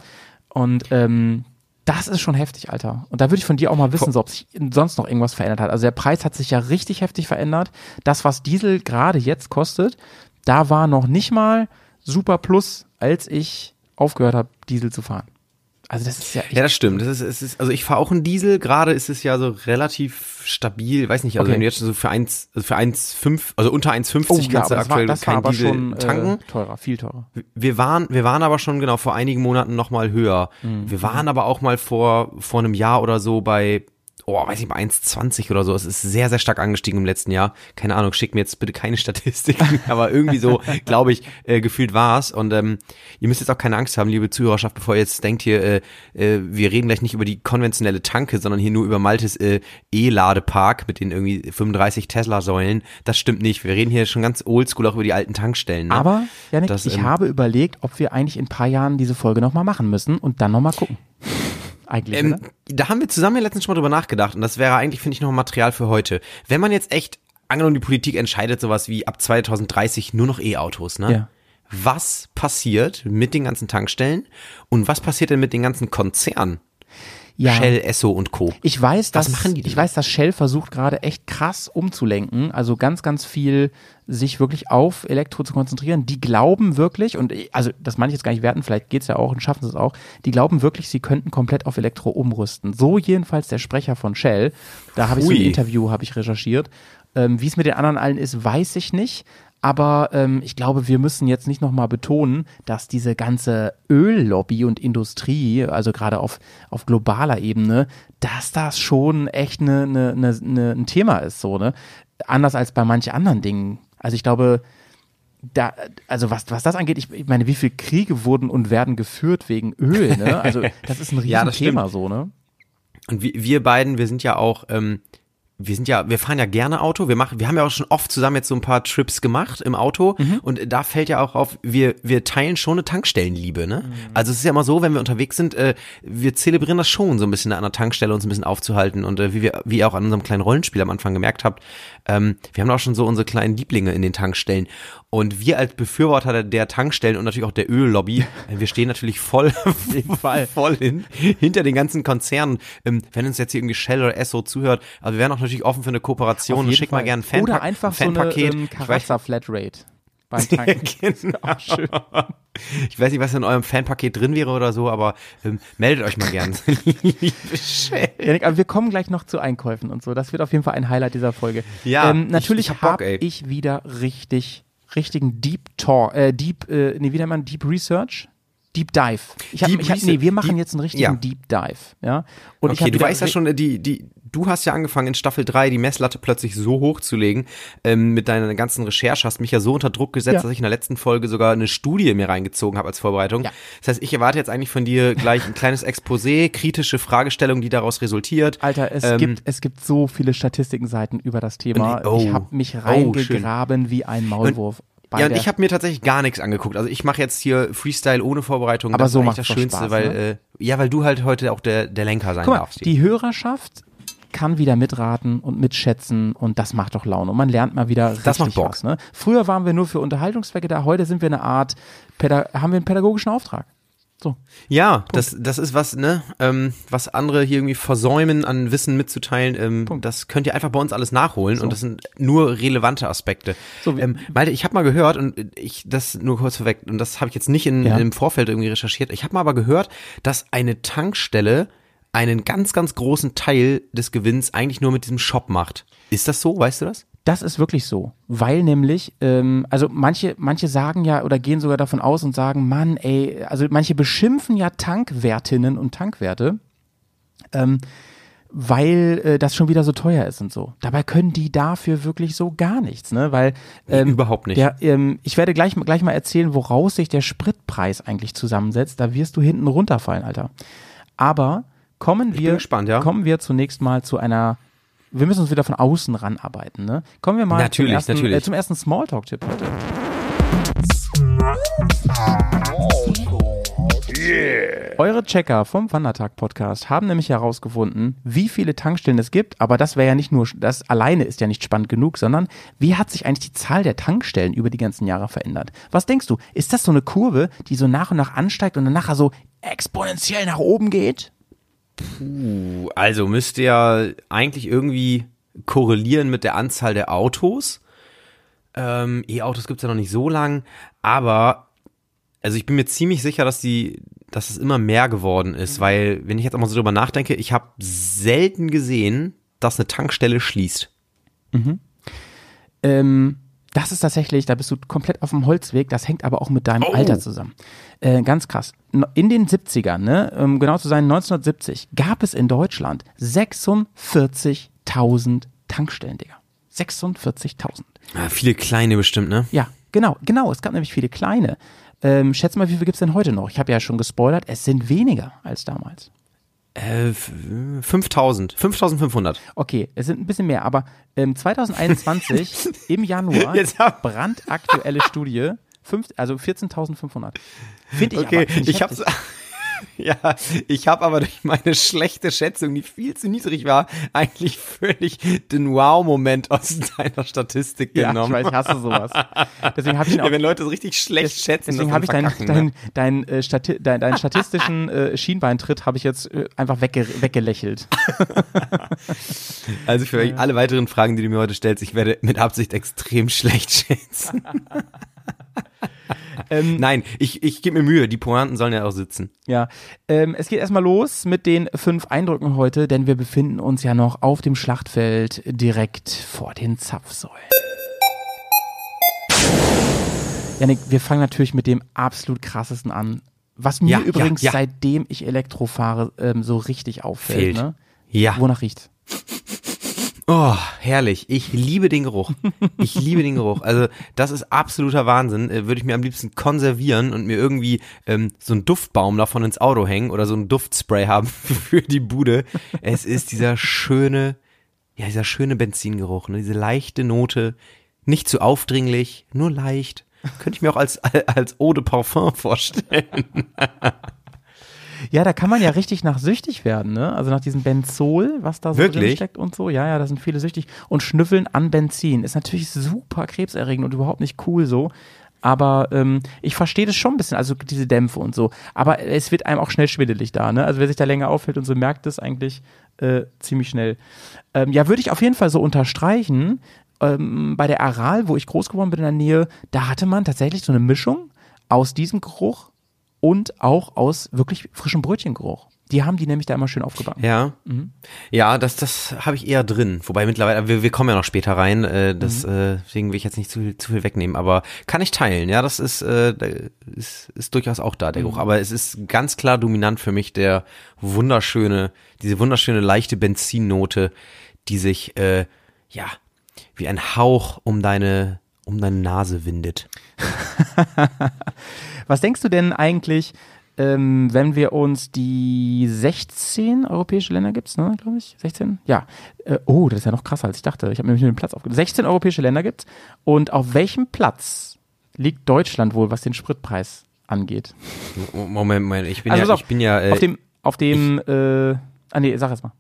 Und ähm, das ist schon heftig, Alter. Und da würde ich von dir auch mal wissen, so, ob sich sonst noch irgendwas verändert hat. Also der Preis hat sich ja richtig heftig verändert. Das, was Diesel gerade jetzt kostet, da war noch nicht mal super plus, als ich aufgehört habe, Diesel zu fahren. Also das ist ja echt Ja, das stimmt. Das ist, es ist, also ich fahre auch einen Diesel. Gerade ist es ja so relativ stabil. Weiß nicht, also Okay. wenn du jetzt so für 1, also für 1,5, also unter 1,50 Oh, ja, kannst du das war, aktuell war keinen aber Diesel schon tanken. Äh, teurer, viel teurer. Wir waren, wir waren aber schon genau vor einigen Monaten noch mal höher. Mhm. Wir waren aber auch mal vor, vor einem Jahr oder so bei, oh, weiß ich, bei 1,20 oder so. Es ist sehr, sehr stark angestiegen im letzten Jahr. Keine Ahnung, schick mir jetzt bitte keine Statistiken, aber irgendwie so, glaube ich, äh, gefühlt war's. Und ähm, ihr müsst jetzt auch keine Angst haben, liebe Zuhörerschaft, bevor ihr jetzt denkt hier, äh, äh, wir reden gleich nicht über die konventionelle Tanke, sondern hier nur über Maltes äh, E-Ladepark mit den irgendwie 35 Tesla-Säulen. Das stimmt nicht. Wir reden hier schon ganz oldschool auch über die alten Tankstellen. Ne? Aber, Janik, Das, ich ähm, habe überlegt, ob wir eigentlich in ein paar Jahren diese Folge nochmal machen müssen und dann nochmal gucken. Eigentlich, Ähm, da haben wir zusammen ja letztens schon mal drüber nachgedacht und das wäre eigentlich, finde ich, noch Material für heute. Wenn man jetzt echt, angenommen die Politik entscheidet sowas wie ab 2030 nur noch E-Autos, ne? Ja. Was passiert mit den ganzen Tankstellen und was passiert denn mit den ganzen Konzernen? Ja. Shell, Esso und Co. Ich weiß, dass machen die denn? ich weiß, dass Shell versucht gerade echt krass umzulenken, also ganz, ganz viel sich wirklich auf Elektro zu konzentrieren. Die glauben wirklich, und ich- also das meine ich jetzt gar nicht werten, vielleicht geht's ja auch und schaffen sie es auch, die glauben wirklich, sie könnten komplett auf Elektro umrüsten. So jedenfalls der Sprecher von Shell. Da habe ich so ein. Interview, habe ich recherchiert. Ähm, Wie es mit den anderen allen ist, weiß ich nicht. Aber ähm, ich glaube, wir müssen jetzt nicht nochmal betonen, dass diese ganze Öllobby und Industrie, also gerade auf, auf globaler Ebene, dass das schon echt ne, ne, ne, ne, ein Thema ist, so, ne? Anders als bei manchen anderen Dingen. Also ich glaube, da, also was, was das angeht, ich, ich meine, wie viele Kriege wurden und werden geführt wegen Öl, ne? Also das ist ein Ja, Riesenthema, so, ne? Und wir, wir beiden, wir sind ja auch, ähm, wir sind ja, wir fahren ja gerne Auto. Wir machen, wir haben ja auch schon oft zusammen jetzt so ein paar Trips gemacht im Auto. Und da fällt ja auch auf, wir, wir teilen schon eine Tankstellenliebe, ne? Also es ist ja immer so, wenn wir unterwegs sind, äh, wir zelebrieren das schon, so ein bisschen an der Tankstelle uns ein bisschen aufzuhalten. Und äh, wie wir, wie ihr auch an unserem kleinen Rollenspiel am Anfang gemerkt habt, ähm, wir haben auch schon so unsere kleinen Lieblinge in den Tankstellen. Und wir als Befürworter der, Tankstellen und natürlich auch der Öllobby, äh, wir stehen natürlich voll, voll hin, hinter den ganzen Konzernen. Ähm, wenn uns jetzt hier irgendwie Shell oder Esso zuhört, also wir wären auch natürlich offen für eine Kooperation. Schick mal gerne ein Oder einfach ein Fanpaket. so eine ähm, Karazza-Flatrate beim Tanken. genau. ich weiß nicht, was in eurem Fanpaket drin wäre oder so, aber ähm, meldet euch mal gern. Janik, aber wir kommen gleich noch zu Einkäufen und so. Das wird auf jeden Fall ein Highlight dieser Folge. Ja, ähm, ich- natürlich ich hab habe ey. ich wieder richtig, richtigen Deep Talk, äh, Deep, äh, nee, wie nennt man Deep Research? Deep Dive. Ich hab, Deep ich hab, nee, wir machen Deep- jetzt einen richtigen ja. Deep Dive, ja. Und Okay, du weißt ja schon, die, die, du hast ja angefangen in Staffel 3 die Messlatte plötzlich so hoch zu legen, ähm, mit deiner ganzen Recherche, hast mich ja so unter Druck gesetzt, Ja. dass ich in der letzten Folge sogar eine Studie mir reingezogen habe als Vorbereitung. Ja. Das heißt, ich erwarte jetzt eigentlich von dir gleich ein kleines Exposé, kritische Fragestellung, die daraus resultiert. Alter, es Ähm, gibt es gibt so viele Statistikenseiten über das Thema. Oh. ich habe mich Oh, reingegraben wie ein Maulwurf. bei Ja, und ich habe mir tatsächlich gar nichts angeguckt. Also ich mache jetzt hier Freestyle ohne Vorbereitung. Aber das so macht's das Schönste, Spaß, weil ne? äh, ja, weil du halt heute auch der der Lenker sein Guck mal, darfst. die Hörerschaft kann wieder mitraten und mitschätzen und das macht doch Laune. Und man lernt mal wieder richtig Das macht Bock. was. Ne? Früher waren wir nur für Unterhaltungszwecke da, heute sind wir eine Art, Päda haben wir einen pädagogischen Auftrag. So. Ja, das, das ist was, ne, ähm, was andere hier irgendwie versäumen, an Wissen mitzuteilen. Ähm, das könnt ihr einfach bei uns alles nachholen und das sind nur relevante Aspekte. So, ähm, Malte, ich habe mal gehört und ich das nur kurz vorweg und das habe ich jetzt nicht in, Ja. im Vorfeld irgendwie recherchiert. Ich habe mal aber gehört, dass eine Tankstelle einen ganz, ganz großen Teil des Gewinns eigentlich nur mit diesem Shop macht. Ist das so? Weißt du das? Das ist wirklich so, weil nämlich, ähm, also manche, manche sagen ja oder gehen sogar davon aus und sagen, Mann, ey, also manche beschimpfen ja Tankwertinnen und Tankwerte, ähm, weil äh, das schon wieder so teuer ist und so. Dabei können die dafür wirklich so gar nichts, ne? Weil ähm, Überhaupt nicht. Der, ähm, ich werde gleich, gleich mal erzählen, woraus sich der Spritpreis eigentlich zusammensetzt. Da wirst du hinten runterfallen, Alter. Aber kommen wir, gespannt, ja. kommen wir zunächst mal zu einer wir müssen uns wieder von außen ranarbeiten. Ne? Kommen wir mal Natürlich, zum ersten, natürlich. Äh, zum ersten Smalltalk-Tipp heute. Eure Checker vom Wandertag-Podcast haben nämlich herausgefunden, wie viele Tankstellen es gibt, aber das wäre ja nicht nur, das alleine ist ja nicht spannend genug, sondern wie hat sich eigentlich die Zahl der Tankstellen über die ganzen Jahre verändert? Was denkst du? Ist das so eine Kurve, die so nach und nach ansteigt und dann nachher so exponentiell nach oben geht? Also müsste ja eigentlich irgendwie korrelieren mit der Anzahl der Autos. Ähm, E-Autos gibt's ja noch nicht so lang, aber also ich bin mir ziemlich sicher, dass die, dass es immer mehr geworden ist, weil wenn ich jetzt auch mal so drüber nachdenke, ich habe selten gesehen, dass eine Tankstelle schließt. Ähm, das ist tatsächlich, da bist du komplett auf dem Holzweg, das hängt aber auch mit deinem Oh. Alter zusammen. Äh, ganz krass. In den 70ern, ne, um genau zu sein, 1970, gab es in Deutschland 46.000 Tankstellen, Digga. 46.000. Ah, viele kleine bestimmt, ne? Ja, genau, genau. Es gab nämlich viele kleine. Ähm, schätze mal, wie viel gibt's denn heute noch? Ich habe ja schon gespoilert, es sind weniger als damals. Äh, f- 5000, 5500. Okay, es sind ein bisschen mehr, aber ähm, 2021 im Januar, brandaktuelle Studie, fünf, also 14.500. Finde ich Okay, aber, find ich hab's. Ja, ich habe aber durch meine schlechte Schätzung, die viel zu niedrig war, eigentlich völlig den Wow-Moment aus deiner Statistik Ja, ich genommen. weiß, ich hasse sowas. Deswegen habe ich auch Ja, wenn Leute so richtig schlecht schätzen, Deswegen habe ich deinen verkacken, dein, ne? dein, äh, Stati dein, deinen statistischen äh, Schienbeintritt habe ich jetzt äh, einfach wegge weggelächelt. Also für alle weiteren Fragen, die du mir heute stellst, ich werde mit Absicht extrem schlecht schätzen. Ähm, Nein, ich, ich gebe mir Mühe, die Pointen sollen ja auch sitzen. Ja, ähm, es geht erstmal los mit den fünf Eindrücken heute, denn wir befinden uns ja noch auf dem Schlachtfeld direkt vor den Zapfsäulen. Janik, wir fangen natürlich mit dem absolut krassesten an. Was mir Ja, ja, übrigens, ja. seitdem ich Elektro fahre, ähm, so richtig auffällt. Fehlt. Ne? Ja. Wonach riecht? Oh, herrlich. Ich liebe den Geruch. Ich liebe den Geruch. Also, das ist absoluter Wahnsinn. Äh, Würde ich mir am liebsten konservieren und mir irgendwie ähm, so einen Duftbaum davon ins Auto hängen oder so ein Duftspray haben für die Bude. Es ist dieser schöne, ja, dieser schöne Benzingeruch, ne? diese leichte Note. Nicht zu aufdringlich, nur leicht. Könnte ich mir auch als, als Eau de Parfum vorstellen. Ja, da kann man ja richtig nach süchtig werden, ne? Also nach diesem Benzol, was da so drin Wirklich? steckt und so. Ja, ja, da sind viele süchtig. Und Schnüffeln an Benzin ist natürlich super krebserregend und überhaupt nicht cool so. Aber ähm, ich verstehe das schon ein bisschen, also diese Dämpfe und so. Aber es wird einem auch schnell schwindelig da, ne? Also wer sich da länger aufhält und so merkt das eigentlich äh, ziemlich schnell. Ähm, ja, würde ich auf jeden Fall so unterstreichen. Ähm, bei der Aral, wo ich groß geworden bin in der Nähe, da hatte man tatsächlich so eine Mischung aus diesem Geruch und auch aus wirklich frischem Brötchengeruch. Die haben die nämlich da immer schön aufgebacken. Ja. Ja, das, das habe ich eher drin. Wobei mittlerweile, wir, wir kommen ja noch später rein, äh, das, äh, deswegen will ich jetzt nicht zu viel, zu viel wegnehmen, aber kann ich teilen, ja, das ist, äh, ist, ist durchaus auch da, der Geruch. Aber es ist ganz klar dominant für mich der wunderschöne, diese wunderschöne leichte Benzinnote, die sich, äh, ja, wie ein Hauch um deine, um deine Nase windet. Was denkst du denn eigentlich, ähm, wenn wir uns die 16 europäische Länder gibt's, ne, glaube ich? 16? Ja. Äh, oh, das ist ja noch krasser, als ich dachte. Ich habe nämlich nur den Platz aufgenommen. 16 europäische Länder gibt's. Und auf welchem Platz liegt Deutschland wohl, was den Spritpreis angeht? Moment, Moment, ich bin Also ja, auf, ich bin ja, äh, auf dem, auf dem, äh, ah nee, sag erst mal.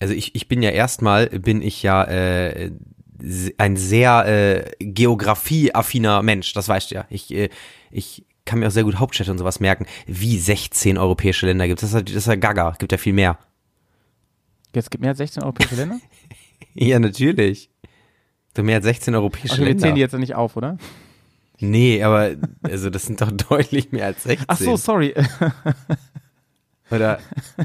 Also ich, ich bin ja erstmal, bin ich ja äh, ein sehr äh, geografieaffiner Mensch, das weißt du ja. Ich, äh, ich kann mir auch sehr gut Hauptstädte und sowas merken. Wie 16 europäische Länder gibt es? Das, ist ja- ist ja gaga, gibt ja viel mehr. Jetzt gibt mehr als 16 europäische Länder? Ja, natürlich. So mehr als 16 europäische wir Länder. zählen die jetzt nicht auf, oder? Nee, aber also das sind doch deutlich mehr als 16. Ach so, sorry. Oder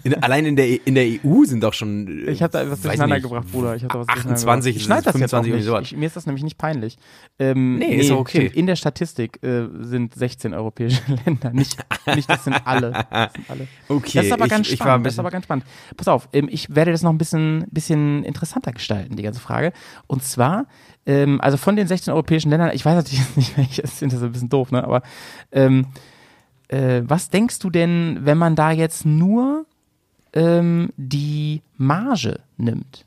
in, allein in der, in der EU sind doch schon. äh, Ich habe da weiß durcheinander gebracht, Bruder. Ich hab da was 28, Ich schneide das jetzt auch 25 nicht. Ich, mir ist das nämlich nicht peinlich. Ähm, Nee, ist doch okay. stimmt. In der Statistik äh, sind 16 europäische Länder. Nicht, nicht das sind alle. Das sind alle. Okay, das ist aber ich- ganz spannend. das ist aber ganz spannend. Pass auf, ähm, ich werde das noch ein bisschen, bisschen interessanter gestalten, die ganze Frage. Und zwar, ähm, also von den 16 europäischen Ländern, ich weiß natürlich jetzt nicht, welche sind, das ist ein bisschen doof, ne? Aber ähm, äh, was denkst du denn, wenn man da jetzt nur ähm, die Marge nimmt?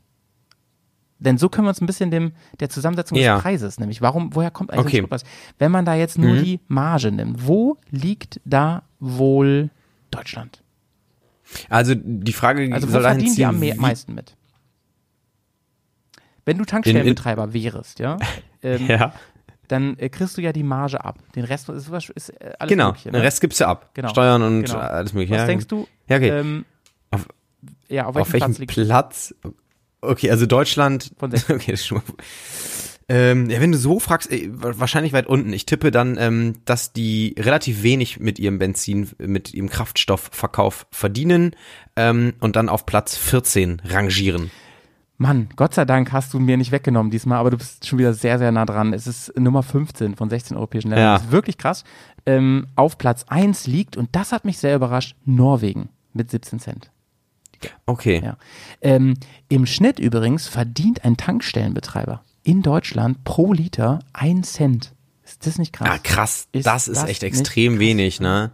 Denn so können wir uns ein bisschen dem, der Zusammensetzung Ja. des Preises, nämlich warum, woher kommt eigentlich Okay. der Spritpreis? Wenn man da jetzt nur Mhm. die Marge nimmt, wo liegt da wohl Deutschland? Also die Frage Also wo soll verdienen die am me- wie- meisten mit? Wenn du Tankstellenbetreiber wärst, ja, ähm, Ja, dann äh, kriegst du ja die Marge ab. Den Rest ist, ist äh, alles genau. Mögliche. Den Ne? Rest gibst du ab. Genau. Steuern und Genau. alles mögliche. Was ja, denkst du? Ja, okay. Ähm, Auf- ja, auf welchem, Auf welchem Platz Platz? Okay, also Deutschland. Von 16. Okay, das ist schon mal. Ähm, ja, wenn du so fragst, äh, wa- wahrscheinlich weit unten. Ich tippe dann, ähm, dass die relativ wenig mit ihrem Benzin, mit ihrem Kraftstoffverkauf verdienen ähm, und dann auf Platz 14 rangieren. Mann, Gott sei Dank hast du mir nicht weggenommen diesmal, aber du bist schon wieder sehr, sehr nah dran. Es ist Nummer 15 von 16 europäischen Ländern. Ja. Das ist wirklich krass. Ähm, auf Platz 1 liegt, und das hat mich sehr überrascht, Norwegen mit 17 Cent. Okay. Ja. Ähm, Im Schnitt übrigens verdient ein Tankstellenbetreiber in Deutschland pro Liter 1 Cent. Ist das nicht krass? Ah, krass. Ist das ist das echt extrem krass? wenig, ne?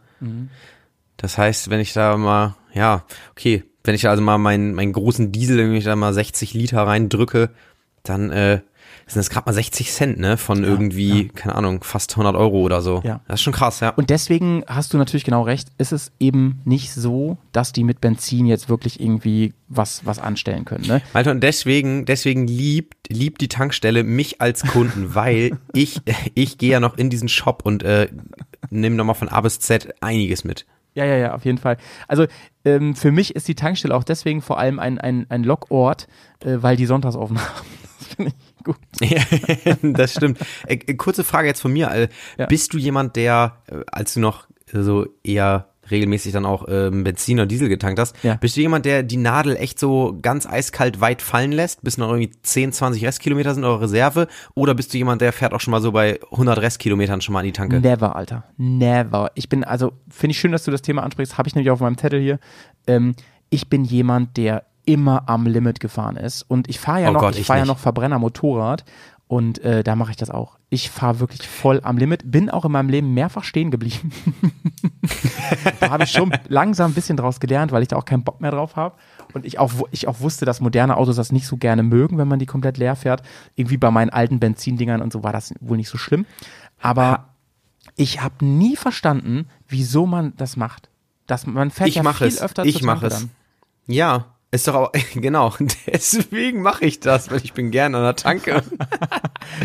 Das heißt, wenn ich da mal, ja, okay, wenn ich da also mal meinen, meinen großen Diesel, wenn ich da mal 60 Liter reindrücke, dann äh, sind das gerade mal 60 Cent, ne? Von irgendwie, keine Ahnung, fast 100 Euro oder so. Ja. Das ist schon krass, ja. Und deswegen hast du natürlich genau recht, ist es eben nicht so, dass die mit Benzin jetzt wirklich irgendwie was, was anstellen können. Ne? Alter, und deswegen, deswegen liebt, liebt die Tankstelle mich als Kunden, weil ich, ich gehe ja noch in diesen Shop und äh, nehme nochmal von A bis Z einiges mit. Ja, ja, ja, auf jeden Fall. Also ähm, für mich ist die Tankstelle auch deswegen vor allem ein, ein, ein Lockort, äh, weil die sonntags offen haben. Das finde ich gut. Ja, das stimmt. Äh, äh, kurze Frage jetzt von mir. Ja. Bist du jemand, der, äh, als du noch äh, so eher regelmäßig dann auch ähm, Benzin oder Diesel getankt hast, Ja. bist du jemand, der die Nadel echt so ganz eiskalt weit fallen lässt, bis noch irgendwie 10, 20 Restkilometer sind eure Reserve? Oder bist du jemand, der fährt auch schon mal so bei 100 Restkilometern schon mal an die Tanke? Never, Alter. Never. Ich bin, also, finde ich schön, dass du das Thema ansprichst. Habe ich nämlich auf meinem Zettel hier. Ähm, ich bin jemand, der immer am Limit gefahren ist. Und ich fahre ja Oh noch, Gott, ich ich fahre ja noch Verbrenner Motorrad. Und äh, da mache ich das auch. Ich fahre wirklich voll am Limit. Bin auch in meinem Leben mehrfach stehen geblieben. da habe ich schon langsam ein bisschen draus gelernt, weil ich da auch keinen Bock mehr drauf habe. Und ich auch, ich auch wusste, dass moderne Autos das nicht so gerne mögen, wenn man die komplett leer fährt. Irgendwie bei meinen alten Benzindingern und so war das wohl nicht so schlimm. Aber ich habe nie verstanden, wieso man das macht. Dass man fährt Ich ja mache viel es. öfter Ich Tanke es. dann. Ja, ist doch auch, genau, deswegen mache ich das, weil ich bin gerne an der Tanke.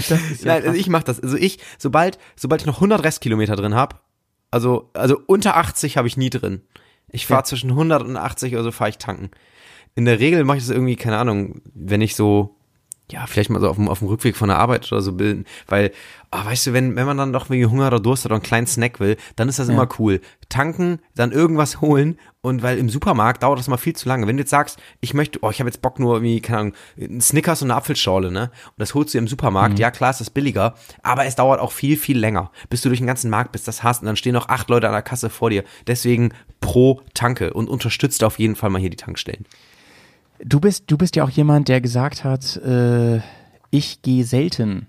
Ja Nein, also ich mache das. Also ich, sobald, sobald ich noch 100 Restkilometer drin hab, also, also unter 80 habe ich nie drin. Ich fahre Ja. zwischen 100 und 80 oder so fahre ich tanken. In der Regel mache ich das irgendwie, keine Ahnung, wenn ich so, ja, vielleicht mal so auf dem, auf dem Rückweg von der Arbeit oder so bilden, weil, ah, weißt du, wenn, wenn man dann doch wegen Hunger oder Durst oder einen kleinen Snack will, dann ist das Ja. immer cool. Tanken, dann irgendwas holen und weil im Supermarkt dauert das mal viel zu lange. Wenn du jetzt sagst, ich möchte, oh, ich habe jetzt Bock nur irgendwie, keine Ahnung, einen Snickers und eine Apfelschorle, ne? Und das holst du im Supermarkt, ja klar, ist das billiger, aber es dauert auch viel, viel länger, bis du durch den ganzen Markt bist, das hast und dann stehen noch acht Leute an der Kasse vor dir. Deswegen pro Tanke und unterstützt auf jeden Fall mal hier die Tankstellen. Du bist, du bist ja auch jemand, der gesagt hat, äh, ich gehe selten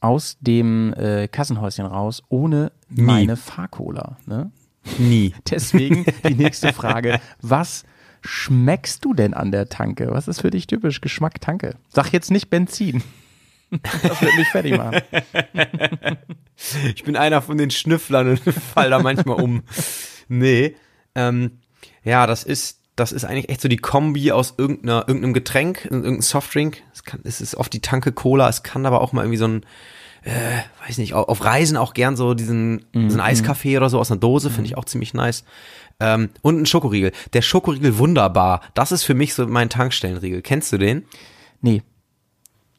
aus dem äh, Kassenhäuschen raus ohne meine Fahrcola. Ne? Nie. Deswegen die nächste Frage. Was schmeckst du denn an der Tanke? Was ist für dich typisch Geschmack Tanke? Sag jetzt nicht Benzin. Das wird mich fertig machen. Ich bin einer von den Schnüfflern und fall da manchmal um. Nee. Ähm, ja, das ist, das ist eigentlich echt so die Kombi aus irgendeiner, irgendeinem Getränk, irgendeinem Softdrink. Es, kann, es ist oft die Tanke Cola, es kann aber auch mal irgendwie so ein, äh, weiß nicht, auf Reisen auch gern so diesen, so einen Eiskaffee oder so aus einer Dose, finde ich auch ziemlich nice. Ähm, und ein Schokoriegel. Der Schokoriegel wunderbar. Das ist für mich so mein Tankstellenriegel. Kennst du den? Nee.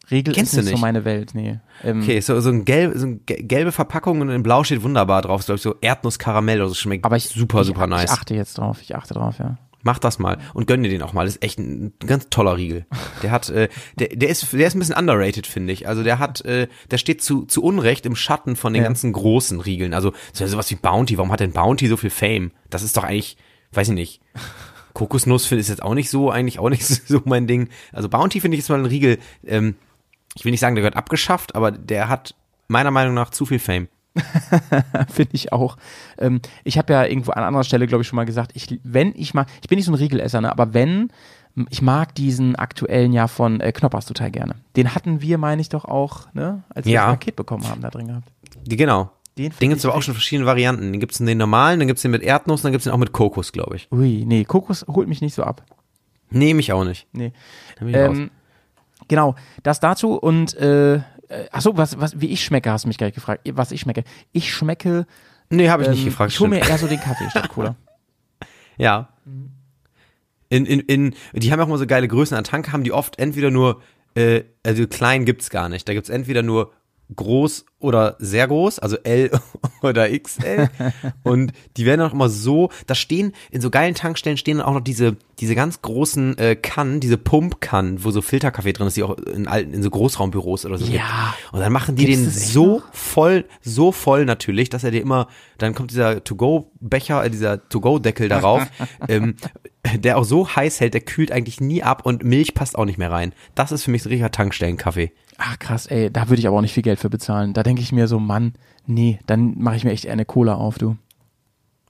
Regel Kennst ist du nicht so nicht? meine Welt, nee. Ähm, Okay, so, so, ein gelb, so eine gelbe Verpackung und in Blau steht wunderbar drauf. So, glaub ich, so Erdnusskaramell oder so schmeckt Aber ich, super, ich, super ich nice. achte jetzt drauf, ich achte drauf, ja. Mach das mal und gönn dir den auch mal. Das ist echt ein ganz toller Riegel. Der hat, äh, der, der ist, der ist ein bisschen underrated, finde ich. Also der hat, äh, der steht zu, zu Unrecht im Schatten von den Ja. ganzen großen Riegeln. Also so- sowas wie Bounty. Warum hat denn Bounty so viel Fame? Das ist doch eigentlich, weiß ich nicht. Kokosnuss finde ich jetzt auch nicht so, eigentlich auch nicht so mein Ding. Also Bounty finde ich jetzt mal ein Riegel. Ähm, ich will nicht sagen, der gehört abgeschafft, aber der hat meiner Meinung nach zu viel Fame. Finde ich auch. Ähm, ich habe ja irgendwo an anderer Stelle, glaube ich, schon mal gesagt, ich, wenn ich mal, ich bin nicht so ein Riegelesser, ne, aber wenn Ich mag diesen aktuellen ja von äh, Knoppers total gerne. Den hatten wir, meine ich doch auch, ne, als wir Ja. das Paket bekommen haben, da drin gehabt. Genau. Den Den gibt's ich aber auch schon verschiedene Varianten. Den gibt's in den normalen, dann gibt's den mit Erdnuss, dann gibt's den auch mit Kokos, glaube ich. Ui, nee, Kokos holt mich nicht so ab. Nee, mich auch nicht. Nee. Ähm, genau, das dazu und äh, äh, ach so, was, was, wie ich schmecke, hast du mich gleich gefragt. Was ich schmecke. Ich schmecke, nee, habe ich ähm, nicht gefragt. ich hole mir eher so den Kaffee statt Cola. Ja. In, in, in, die haben auch immer so geile Größen an Tank, haben die oft entweder nur, äh, also klein gibt's gar nicht. Da gibt's entweder nur groß oder sehr groß, also L oder XL. und die werden auch immer so, da stehen, in so geilen Tankstellen stehen dann auch noch diese, diese ganz großen äh, Kannen, diese Pumpkannen, wo so Filterkaffee drin ist, die auch in alten, in so Großraumbüros oder so gibt. Ja. Und dann machen die Gibt's den so voll, so voll natürlich, dass er dir immer, dann kommt dieser To-Go-Becher, äh, dieser To-Go-Deckel darauf, ähm, der auch so heiß hält, der kühlt eigentlich nie ab und Milch passt auch nicht mehr rein. Das ist für mich so richtiger Tankstellenkaffee. Ach krass, ey, da würde ich aber auch nicht viel Geld für bezahlen. Da denke ich mir so, Mann, nee, dann mache ich mir echt eher eine Cola auf, du.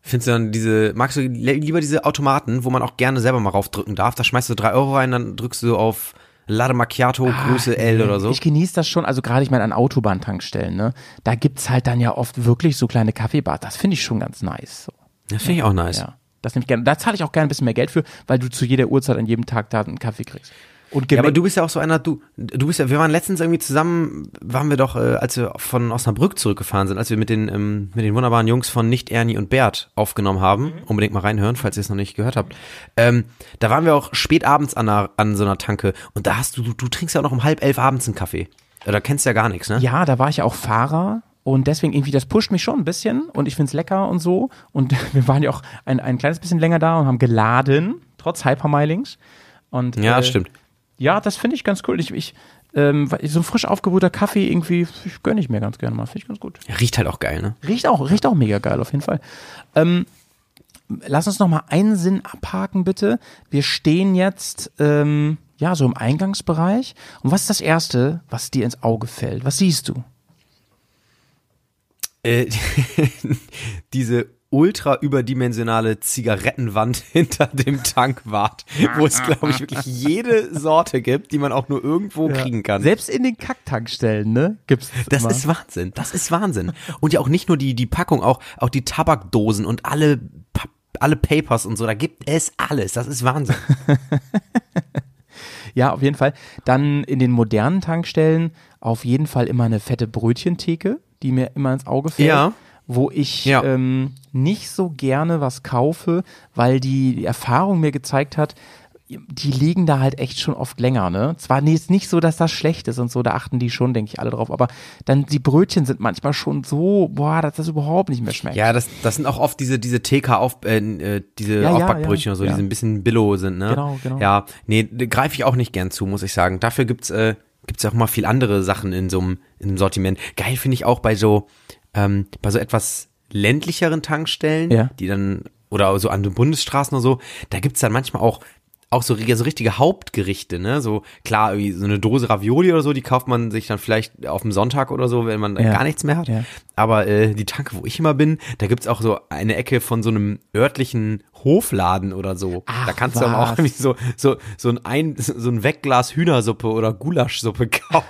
Findest du dann diese, magst du li- lieber diese Automaten, wo man auch gerne selber mal raufdrücken darf? Da schmeißt du drei Euro rein, dann drückst du auf Latte Macchiato, Größe L oder so. Ich genieße das schon, also gerade ich meine an Autobahntankstellen, ne? Da gibt's halt dann ja oft wirklich so kleine Kaffeebars. Das finde ich schon ganz nice. So. Das finde ich auch nice. Ja. Das nehme ich gerne. Da zahle ich auch gerne ein bisschen mehr Geld für, weil du zu jeder Uhrzeit an jedem Tag da einen Kaffee kriegst. Und Ja, aber du bist ja auch so einer, du, du bist ja, wir waren letztens irgendwie zusammen, waren wir doch, äh, als wir von Osnabrück zurückgefahren sind, als wir mit den, ähm, mit den wunderbaren Jungs von Nicht Ernie und Bert aufgenommen haben, unbedingt mal reinhören, falls ihr es noch nicht gehört habt. Ähm, da waren wir auch spät abends an, einer, an so einer Tanke und da hast du, du, du trinkst ja auch noch um halb elf abends einen Kaffee. Ja, Da kennst du ja gar nichts, ne? Ja, da war ich ja auch Fahrer und deswegen irgendwie, das pusht mich schon ein bisschen und ich find's lecker und so. Und wir waren ja auch ein, ein kleines bisschen länger da und haben geladen, trotz Hypermilings. Und, Ja, äh, stimmt. Ja, das finde ich ganz cool. Ich, ich ähm, so ein frisch aufgebrühter Kaffee irgendwie, gönne ich mir ganz gerne mal. Finde ich ganz gut. Ja, riecht halt auch geil, ne? Riecht auch, riecht auch mega geil, auf jeden Fall. Ähm, lass uns noch mal einen Sinn abhaken, bitte. Wir stehen jetzt, ähm, ja, so im Eingangsbereich. Und was ist das Erste, was dir ins Auge fällt? Was siehst du? Äh, diese ultra überdimensionale Zigarettenwand hinter dem Tankwart, wo es, glaube ich, wirklich jede Sorte gibt, die man auch nur irgendwo kriegen kann. Selbst in den Kacktankstellen, ne? Gibt's Das immer. ist Wahnsinn. Das ist Wahnsinn. Und ja auch nicht nur die, die Packung, auch, auch die Tabakdosen und alle, alle Papers und so. Da gibt es alles. Das ist Wahnsinn. Ja, auf jeden Fall. Dann in den modernen Tankstellen auf jeden Fall immer eine fette Brötchentheke, die mir immer ins Auge fällt. Ja. Wo ich Ja. ähm, nicht so gerne was kaufe, weil die, Erfahrung mir gezeigt hat, die liegen da halt echt schon oft länger, ne? Zwar nee, ist nicht so, dass das schlecht ist und so, da achten die schon, denke ich, alle drauf, aber dann die Brötchen sind manchmal schon so, boah, dass das überhaupt nicht mehr schmeckt. Ja, das, das sind auch oft diese, diese TK auf, äh, äh, diese Ja, ja, Aufbackbrötchen ja, oder so, ja. die so ein bisschen billow sind, ne? Genau, genau. Ja, nee, greife ich auch nicht gern zu, muss ich sagen. Dafür gibt's, äh, gibt's ja auch mal viel andere Sachen in so einem, in einem Sortiment. Geil finde ich auch bei so, ähm, bei so etwas ländlicheren Tankstellen, Ja. die dann, oder so an den Bundesstraßen oder so, da gibt's dann manchmal auch, auch so, so richtige Hauptgerichte, ne? So, klar, irgendwie so eine Dose Ravioli oder so, die kauft man sich dann vielleicht auf dem Sonntag oder so, wenn man Ja. gar nichts mehr hat. Ja. Aber äh, die Tanke, wo ich immer bin, da gibt's auch so eine Ecke von so einem örtlichen Hofladen oder so. Ach, da kannst du aber auch was. irgendwie so, so, so ein, ein so ein Wegglas Hühnersuppe oder Gulaschsuppe kaufen.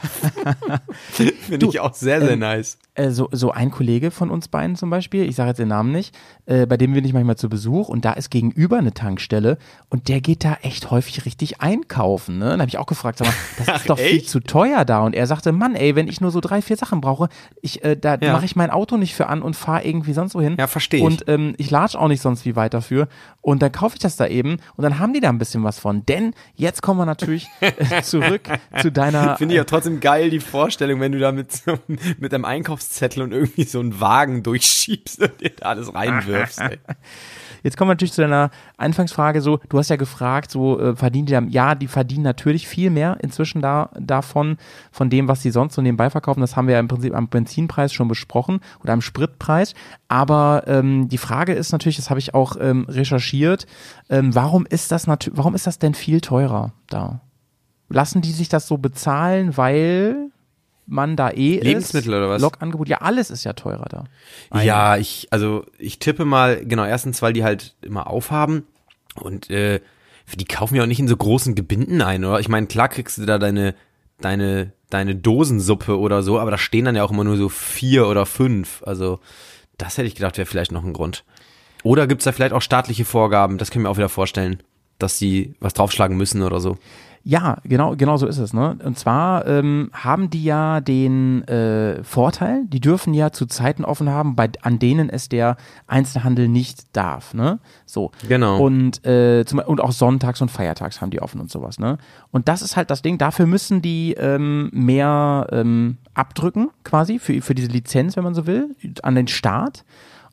Finde ich auch sehr, sehr ähm, nice. Äh, so, so ein Kollege von uns beiden zum Beispiel, ich sage jetzt den Namen nicht, äh, bei dem bin ich manchmal zu Besuch und da ist gegenüber eine Tankstelle und der geht da echt häufig richtig einkaufen. Ne? Dann habe ich auch gefragt, sag mal, das ist doch viel echt? zu teuer da. Und er sagte, Mann, ey, wenn ich nur so drei, vier Sachen brauche, ich, äh, da Ja. mache ich mein Auto nicht für an und fahre irgendwie sonst wohin. Ja, versteh ich. Und ähm, ich latsch auch nicht sonst wie weit dafür. Und dann kaufe ich das da eben und dann haben die da ein bisschen was von. Denn jetzt kommen wir natürlich äh, zurück zu deiner Finde ich ja trotzdem geil, die Vorstellung, wenn du da mit, mit einem Einkaufszettel und irgendwie so einen Wagen durchschiebst und dir da alles reinwirfst. Ey. Jetzt kommen wir natürlich zu deiner Anfangsfrage so, du hast ja gefragt, so äh, verdienen die dann, ja, die verdienen natürlich viel mehr inzwischen da davon, von dem, was sie sonst so nebenbei verkaufen. Das haben wir ja im Prinzip am Benzinpreis schon besprochen oder am Spritpreis. Aber ähm, die Frage ist natürlich, das habe ich auch ähm, recherchiert, ähm, warum ist das natürlich, warum ist das denn viel teurer da? Lassen die sich das so bezahlen, weil man da eh Lebensmittel ist? oder was? Logangebot, ja, alles ist ja teurer da. Ja, ich, also ich tippe mal, genau, erstens, weil die halt immer aufhaben und äh, die kaufen ja auch nicht in so großen Gebinden ein, oder? Ich meine, klar kriegst du da deine, deine, deine Dosensuppe oder so, aber da stehen dann ja auch immer nur so vier oder fünf. Also, das hätte ich gedacht, wäre vielleicht noch ein Grund. Oder gibt's da vielleicht auch staatliche Vorgaben, das können wir auch wieder vorstellen, dass sie was draufschlagen müssen oder so. Ja, genau, genau so ist es. Ne? Und zwar ähm, haben die ja den äh, Vorteil, die dürfen ja zu Zeiten offen haben, bei, an denen es der Einzelhandel nicht darf. Ne? So. Genau. Und, äh, zum, und auch sonntags und feiertags haben die offen und sowas. Ne? Und das ist halt das Ding, dafür müssen die ähm, mehr ähm, abdrücken, quasi, für, für diese Lizenz, wenn man so will, an den Staat.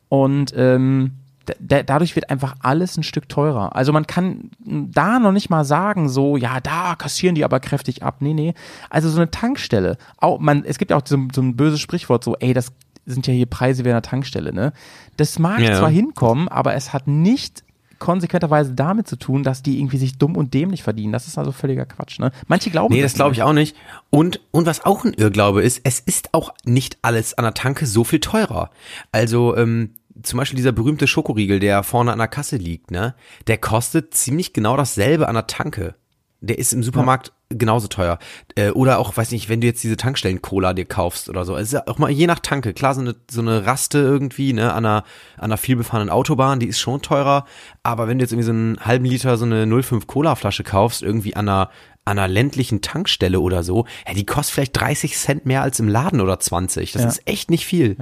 Und ähm, dadurch wird einfach alles ein Stück teurer. Also man kann da noch nicht mal sagen, so, ja, da kassieren die aber kräftig ab. Nee, nee. Also so eine Tankstelle. Auch, man, es gibt ja auch so, so ein böses Sprichwort, so, ey, das sind ja hier Preise wie einer Tankstelle, ne? Das mag Ja. zwar hinkommen, aber es hat nicht konsequenterweise damit zu tun, dass die irgendwie sich dumm und dämlich verdienen. Das ist also völliger Quatsch, ne? Manche glauben Nee, das glaube ich auch nicht. Und, und was auch ein Irrglaube ist, es ist auch nicht alles an der Tanke so viel teurer. Also, ähm, zum Beispiel dieser berühmte Schokoriegel, der vorne an der Kasse liegt, ne, der kostet ziemlich genau dasselbe an der Tanke. Der ist im Supermarkt genauso teuer. Äh, oder auch, weiß nicht, wenn du jetzt diese Tankstellen-Cola dir kaufst oder so. Es ist ja auch mal je nach Tanke. Klar, so eine, so eine Raste irgendwie, ne, an einer, an einer vielbefahrenen Autobahn, die ist schon teurer. Aber wenn du jetzt irgendwie so einen halben Liter, so eine 05 Cola-Flasche kaufst, irgendwie an einer, an einer ländlichen Tankstelle oder so, ja, die kostet vielleicht 30 Cent mehr als im Laden oder 20. Das Ja. ist echt nicht viel.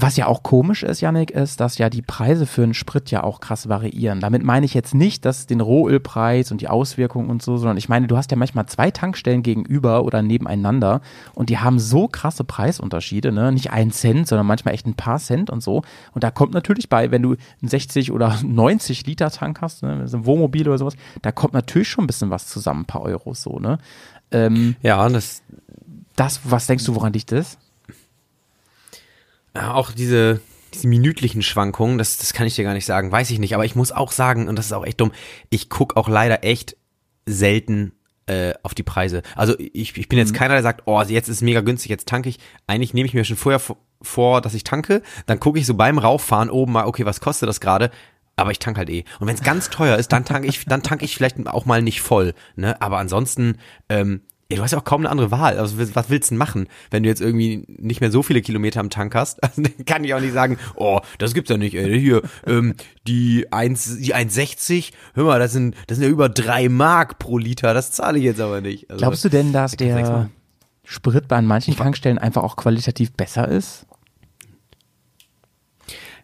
Was ja auch komisch ist, Yannick, ist, dass ja die Preise für einen Sprit ja auch krass variieren. Damit meine ich jetzt nicht, dass den Rohölpreis und die Auswirkungen und so, sondern ich meine, du hast ja manchmal zwei Tankstellen gegenüber oder nebeneinander und die haben so krasse Preisunterschiede, ne? Nicht ein Cent, sondern manchmal echt ein paar Cent und so. Und da kommt natürlich bei, wenn du einen 60 oder 90 Liter Tank hast, ne? so ein Wohnmobil oder sowas, da kommt natürlich schon ein bisschen was zusammen, ein paar Euros so, ne? Ähm, Ja, das, das, was denkst du, woran liegt das? Ja, auch diese, diese minütlichen Schwankungen, das, das kann ich dir gar nicht sagen, weiß ich nicht. Aber ich muss auch sagen, und das ist auch echt dumm, ich guck auch leider echt selten äh, auf die Preise. Also ich, ich bin jetzt keiner, der sagt, oh, jetzt ist es mega günstig, jetzt tanke ich. Eigentlich nehme ich mir schon vorher vor- dass ich tanke, dann gucke ich so beim Rauffahren oben mal, okay, was kostet das gerade? Aber ich tank halt eh. Und wenn es ganz teuer ist, dann tank ich, dann tank ich vielleicht auch mal nicht voll. Ne? Aber ansonsten, ähm, ja, du hast ja auch kaum eine andere Wahl. Also was- willst du denn machen, wenn du jetzt irgendwie nicht mehr so viele Kilometer am Tank hast? Also, dann kann ich auch nicht sagen, oh, das gibt's ja nicht. Ey. Hier ähm, die 1, die 1,60, hör mal, das sind das sind ja über drei Mark pro Liter. Das zahle ich jetzt aber nicht. Also, Glaubst du denn, dass der. Sprit bei manchen Tankstellen einfach auch qualitativ besser ist?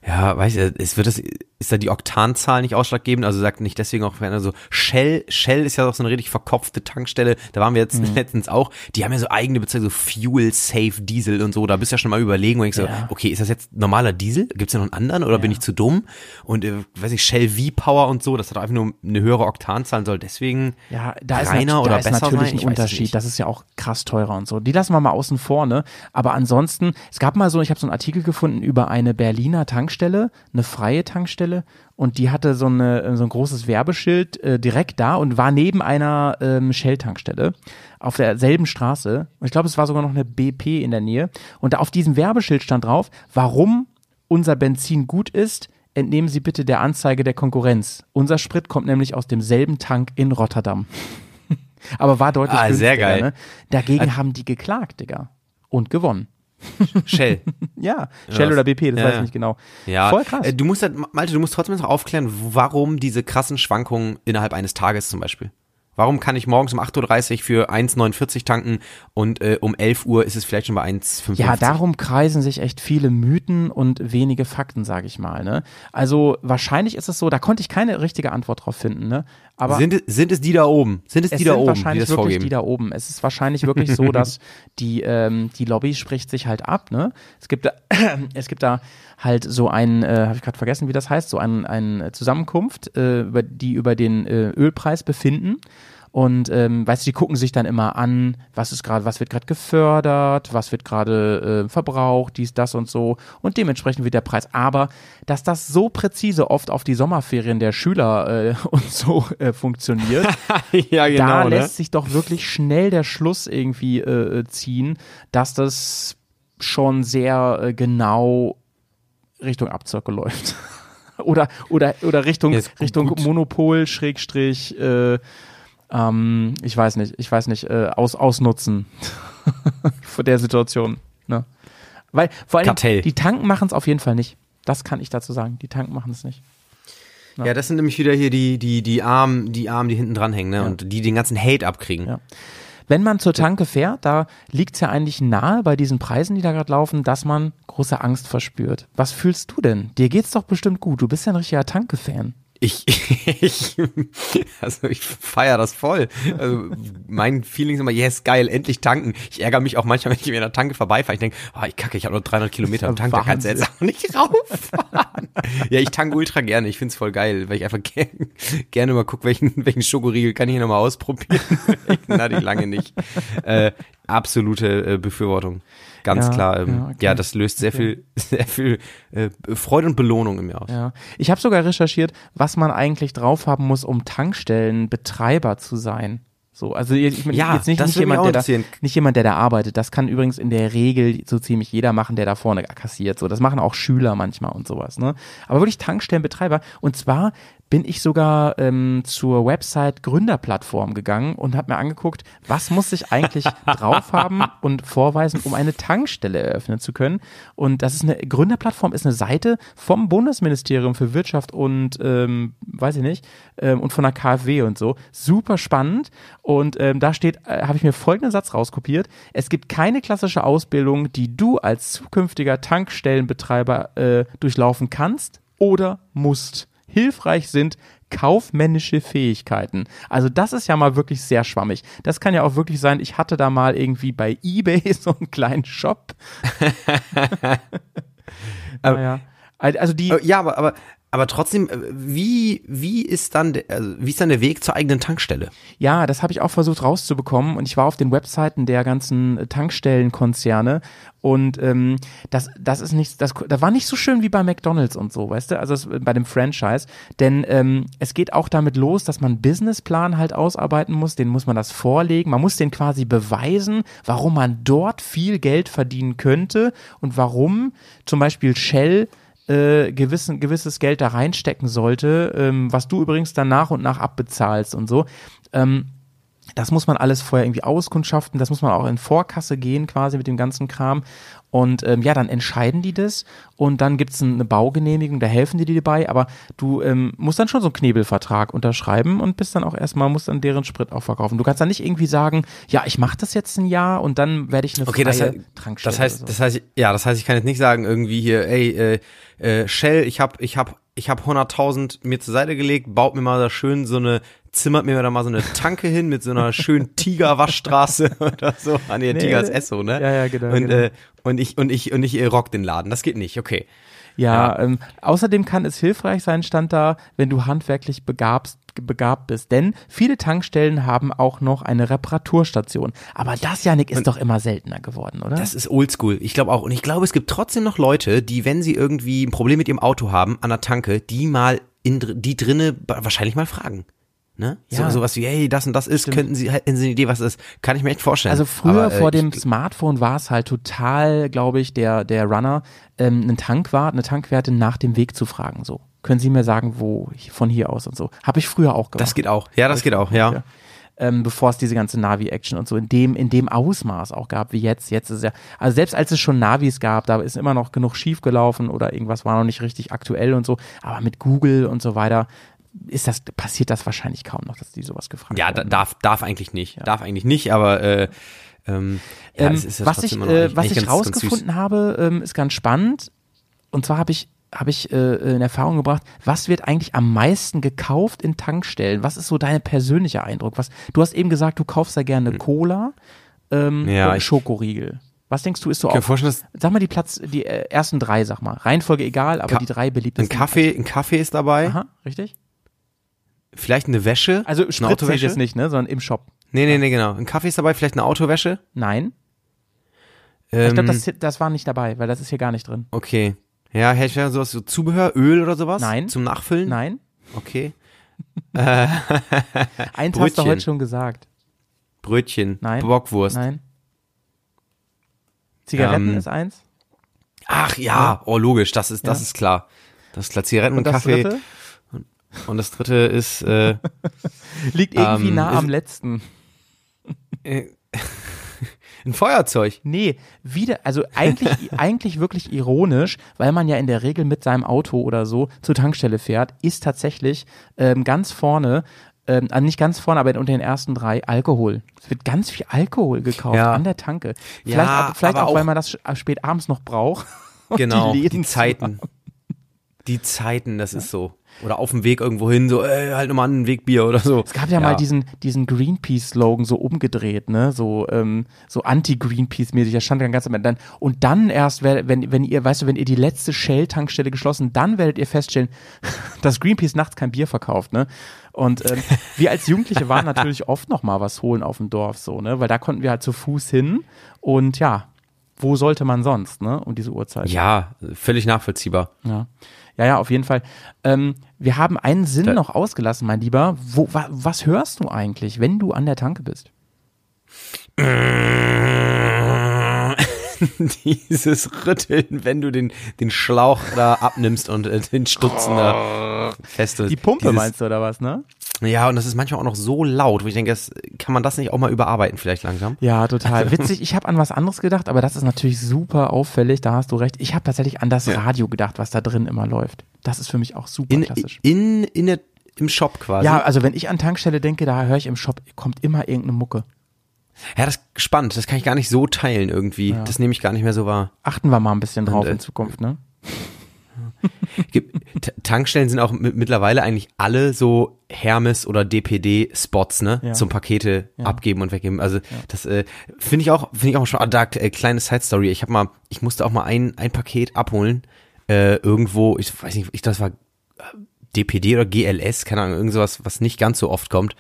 Ja, weiß ich, es wird das, ist da die Oktanzahl nicht ausschlaggebend? Also sagt nicht deswegen auch, wenn also Shell, Shell ist ja auch so eine richtig verkopfte Tankstelle, da waren wir jetzt Mhm. letztens auch, die haben ja so eigene Bezeichnungen, so Fuel Safe Diesel und so, da bist du ja schon mal überlegen und ich so, Ja. okay, ist das jetzt normaler Diesel? Gibt's ja noch einen anderen oder bin ich zu dumm? Und äh, weiß ich, Shell V-Power und so, das hat einfach nur eine höhere Oktanzahl und soll deswegen Ja, da ist, reiner oder da ist besser natürlich sein? Ein Unterschied. Das ist ja auch krass teurer und so. Die lassen wir mal außen vor, ne? Aber ansonsten, es gab mal so, ich habe so einen Artikel gefunden über eine Berliner Tankstelle, eine freie Tankstelle, und die hatte so, eine, so ein großes Werbeschild äh, direkt da und war neben einer ähm, Shell-Tankstelle auf derselben Straße. Und ich glaube, es war sogar noch eine BP in der Nähe. Und da auf diesem Werbeschild stand drauf, warum unser Benzin gut ist, entnehmen Sie bitte der Anzeige der Konkurrenz. Unser Sprit kommt nämlich aus demselben Tank in Rotterdam. Aber war deutlich Ah, sehr geil. Ne? Dagegen haben die geklagt, Digga. Und gewonnen. Shell. Ja, Shell oder BP, das ja, weiß ich nicht genau. Ja, Voll krass. Äh, du musst halt, Malte, du musst trotzdem noch aufklären, warum diese krassen Schwankungen innerhalb eines Tages zum Beispiel. Warum kann ich morgens um 8.30 Uhr für 1,49 tanken und äh, um 11 Uhr ist es vielleicht schon bei 1,55? Ja, darum kreisen sich echt viele Mythen und wenige Fakten, sage ich mal. Ne? Also wahrscheinlich ist es so, da konnte ich keine richtige Antwort drauf finden. Ne? Aber sind, es- sind es die da oben? Sind es, es die da oben, die wahrscheinlich das wirklich vorgeben? die da oben. Es ist wahrscheinlich wirklich so, dass die, ähm, die Lobby spricht sich halt ab. Ne? Es, gibt da, es gibt da halt so ein, äh, habe ich gerade vergessen, wie das heißt, so ein, ein Zusammenkunft, äh, über, die über den äh, Ölpreis befinden. Und ähm, weißt du, die gucken sich dann immer an, was ist gerade, was wird gerade gefördert, was wird gerade äh, verbraucht, dies, das und so. Und dementsprechend wird der Preis. Aber dass das so präzise oft auf die Sommerferien der Schüler äh, und so äh, funktioniert, ja, genau, da ne? lässt sich doch wirklich schnell der Schluss irgendwie äh, äh, ziehen, dass das schon sehr äh, genau Richtung Abzocke läuft. oder, oder, oder Richtung, Richtung. Monopol, Schrägstrich, äh, ähm, ich weiß nicht, ich weiß nicht, äh, aus, ausnutzen vor der Situation. Ne? Weil vor allem Kartell. die Tanken machen es auf jeden Fall nicht. Das kann ich dazu sagen. Die Tanken machen es nicht. Ja. das sind nämlich wieder hier die, die, die Armen, die Armen, die hinten dran hängen, ne? Und die den ganzen Hate abkriegen. Ja. Wenn man zur Tanke fährt, da liegt es ja eigentlich nahe bei diesen Preisen, die da gerade laufen, dass man große Angst verspürt. Was fühlst du denn? Dir geht's doch bestimmt gut. Du bist ja ein richtiger Tanke-Fan. Ich, ich, also ich feier das voll. Also mein Feeling ist immer, yes, geil, endlich tanken. Ich ärgere mich auch manchmal, wenn ich in der Tanke vorbeifahre. Ich denke, oh, ich kacke, ich habe nur 300 Kilometer am Tank, da kannst du jetzt auch nicht rauffahren. ja, ich tanke ultra gerne. Ich find's voll geil, weil ich einfach ger gerne mal gucke, welchen, welchen Schokoriegel kann ich hier nochmal ausprobieren. Den hatte ich lange nicht. Äh, absolute äh, Befürwortung. Ganz Ja, klar. Ähm, ja, ja, okay. das löst sehr viel, sehr viel äh, Freude und Belohnung in mir aus. Ja. Ich habe sogar recherchiert, was man eigentlich drauf haben muss, um Tankstellenbetreiber zu sein. So, also ich, meine, Ja, jetzt nicht, nicht jemand, der da, nicht jemand, der da arbeitet. Das kann übrigens in der Regel so ziemlich jeder machen, der da vorne kassiert. So, das machen auch Schüler manchmal und sowas. Ne? Aber wirklich Tankstellenbetreiber. Und zwar bin ich sogar ähm, zur Website Gründerplattform gegangen und habe mir angeguckt, was muss ich eigentlich drauf haben und vorweisen, um eine Tankstelle eröffnen zu können. Und das ist eine Gründerplattform, ist eine Seite vom Bundesministerium für Wirtschaft und ähm, weiß ich nicht ähm, und von der KfW und so. Super spannend. Und ähm, da steht, äh, habe ich mir folgenden Satz rauskopiert: Es gibt keine klassische Ausbildung, die du als zukünftiger Tankstellenbetreiber äh, durchlaufen kannst oder musst hilfreich sind kaufmännische Fähigkeiten. Also das ist ja mal wirklich sehr schwammig. Das kann ja auch wirklich sein, ich hatte da mal irgendwie bei eBay so einen kleinen Shop. naja. Also die, Äh, Ja, aber, aber, aber trotzdem, äh, wie, wie ist dann, also wie ist dann der Weg zur eigenen Tankstelle? Ja, das habe ich auch versucht rauszubekommen und ich war auf den Webseiten der ganzen äh, Tankstellenkonzerne und ähm, das, das ist nicht, das, das war nicht so schön wie bei McDonalds und so, weißt du, also es, bei dem Franchise, denn ähm, es geht auch damit los, dass man einen Businessplan halt ausarbeiten muss, den muss man das vorlegen, man muss den quasi beweisen, warum man dort viel Geld verdienen könnte und warum zum Beispiel Shell äh, gewissen, gewisses Geld da reinstecken sollte, ähm, was du übrigens dann nach und nach abbezahlst und so. Ähm, das muss man alles vorher irgendwie auskundschaften, das muss man auch in Vorkasse gehen quasi mit dem ganzen Kram. Und ähm, ja, dann entscheiden die das und dann gibt's eine Baugenehmigung, da helfen die dir dabei, aber du ähm, musst dann schon so einen Knebelvertrag unterschreiben und bist dann auch erstmal, musst dann deren Sprit auch verkaufen. Du kannst dann nicht irgendwie sagen, ja, ich mache das jetzt ein Jahr und dann werde ich eine Okay, das, freie heißt, Tankstelle. das heißt, so. das heißt, ja, das heißt, ich kann jetzt nicht sagen irgendwie hier, ey, äh, äh, Shell, ich hab, ich hab, ich hab 100.000 mir zur Seite gelegt, baut mir mal da schön so eine, zimmert mir da mal so eine Tanke hin mit so einer schönen Tiger-Waschstraße oder so. Ah, nee, Nee, Tiger ist. Esso, ne? Ja, ja, genau, Und, genau. Äh, und ich, und ich, und ich äh, rock den Laden. Das geht nicht, okay. Ja, Ja. Ähm, außerdem kann es hilfreich sein, stand da, wenn du handwerklich begabst, begabt bist. Denn viele Tankstellen haben auch noch eine Reparaturstation. Aber das, Janik, ist doch immer seltener geworden, oder? Das ist oldschool. Ich glaube auch. Und ich glaube, es gibt trotzdem noch Leute, die, wenn sie irgendwie ein Problem mit ihrem Auto haben, an der Tanke, die mal in, die drinne wahrscheinlich mal fragen. Ne? Ja. So, sowas wie, hey, das und das ist, könnten Sie, hätten Sie eine Idee, was es ist? Kann ich mir echt vorstellen. Also früher Aber, äh, vor dem Smartphone war es halt total, glaube ich, der, der Runner, ähm, einen Tankwart, eine Tankwertin nach dem Weg zu fragen. So, können Sie mir sagen, wo von hier aus und so. Habe ich früher auch gemacht. Das geht auch. Ja, das geht auch, ja. ähm, bevor es diese ganze Navi-Action und so in dem, in dem Ausmaß auch gab wie jetzt. Jetzt ist ja, also selbst als es schon Navis gab, da ist immer noch genug schief gelaufen oder irgendwas war noch nicht richtig aktuell und so. Aber mit Google und so weiter ist das, passiert das wahrscheinlich kaum noch, dass die sowas gefragt Ja, werden. da, darf, darf eigentlich nicht. Darf eigentlich nicht, aber äh, ähm, ja, ähm, ja was ich, äh, was ich ganz- ganz rausgefunden habe, ähm, ist ganz spannend. Und zwar habe ich habe ich äh, in Erfahrung gebracht, was wird eigentlich am meisten gekauft in Tankstellen? Was ist so dein persönlicher Eindruck? Was du hast eben gesagt, du kaufst ja gerne Cola ähm, Hm. Ja, und Schokoriegel. Was denkst du, ist so dass sag mal die Platz, die äh, ersten drei, sag mal. Reihenfolge egal, aber Ka- die drei ein beliebtesten. Kaffee, ein Kaffee ist dabei, Aha, richtig? Vielleicht eine Wäsche. Also eine Autowäsche. jetzt nicht, ne, sondern im Shop. Nee, nee, nee, genau. Ein Kaffee ist dabei, vielleicht eine Autowäsche. Nein. Ähm, Ich glaube, das, das war nicht dabei, weil das ist hier gar nicht drin. Okay. Ja, hätte ich ja sowas, so Zubehör, Öl oder sowas? Nein. Zum Nachfüllen? Nein. Okay. Eins hast du Brötchen. heute schon gesagt. Brötchen. Nein. Bockwurst. Nein. Zigaretten Ähm, ist eins. Ach ja, oh logisch, das ist, das Ja. ist klar. Das ist klar, Zigaretten und, Und das Kaffee. dritte? Und das dritte ist äh, Liegt irgendwie Ähm, nah am letzten. äh, ein Feuerzeug. Nee, wieder, also eigentlich, eigentlich wirklich ironisch, weil man ja in der Regel mit seinem Auto oder so zur Tankstelle fährt, ist tatsächlich ähm, ganz vorne, ähm, also nicht ganz vorne, aber unter den ersten drei Alkohol. Es wird ganz viel Alkohol gekauft Ja. an der Tanke. Vielleicht, Ja, aber vielleicht aber auch, weil auch- man das sch- spät abends noch braucht. Genau, die, zu Zeiten. Die Zeiten, das ist so. Oder auf dem Weg irgendwo hin, so, ey, halt nochmal einen Wegbier oder so. Es gab ja, mal diesen, diesen Greenpeace-Slogan so umgedreht, ne? So, ähm, so anti-Greenpeace-mäßig. Da stand dann ganz am Ende dann. Und dann erst, wenn, wenn ihr, weißt du, wenn ihr die letzte Shell-Tankstelle geschlossen, dann werdet ihr feststellen, dass Greenpeace nachts kein Bier verkauft, ne? Und ähm, wir als Jugendliche waren natürlich oft noch mal was holen auf dem Dorf, so, ne? Weil da konnten wir halt zu Fuß hin. Und ja, wo sollte man sonst, ne? Um diese Uhrzeit. Ja, völlig nachvollziehbar. Ja. Ja, ja, auf jeden Fall. Ähm, wir haben einen Sinn Da- noch ausgelassen, mein Lieber. Wo, wa, was hörst du eigentlich, wenn du an der Tanke bist? Dieses Rütteln, wenn du den, den Schlauch da abnimmst und äh, den Stutzen da festhältst. Die Pumpe Dieses, meinst du oder was, ne? Ja, und das ist manchmal auch noch so laut, wo ich denke, das, kann man das nicht auch mal überarbeiten vielleicht langsam? Ja, total. Witzig, ich habe an was anderes gedacht, aber das ist natürlich super auffällig, da hast du recht. Ich habe tatsächlich an das Ja. Radio gedacht, was da drin immer läuft. Das ist für mich auch super In, klassisch. in, in der, im Shop quasi. Ja, also wenn ich an Tankstelle denke, da höre ich im Shop, kommt immer irgendeine Mucke. Ja, das ist spannend. Das kann ich gar nicht so teilen irgendwie. Das nehme ich gar nicht mehr so wahr. Achten wir mal ein bisschen drauf Und, äh, in Zukunft, ne? Tankstellen sind auch mi- mittlerweile eigentlich alle so Hermes oder DPD Spots, ne, Ja. zum Pakete abgeben und weggeben. Also das äh, finde ich auch, finde ich auch schon. Ah, da äh, kleine Side Story. Ich habe mal, ich musste auch mal ein ein Paket abholen äh, irgendwo. Ich weiß nicht, ich das war äh, DPD oder GLS, keine Ahnung, irgend sowas, was nicht ganz so oft kommt.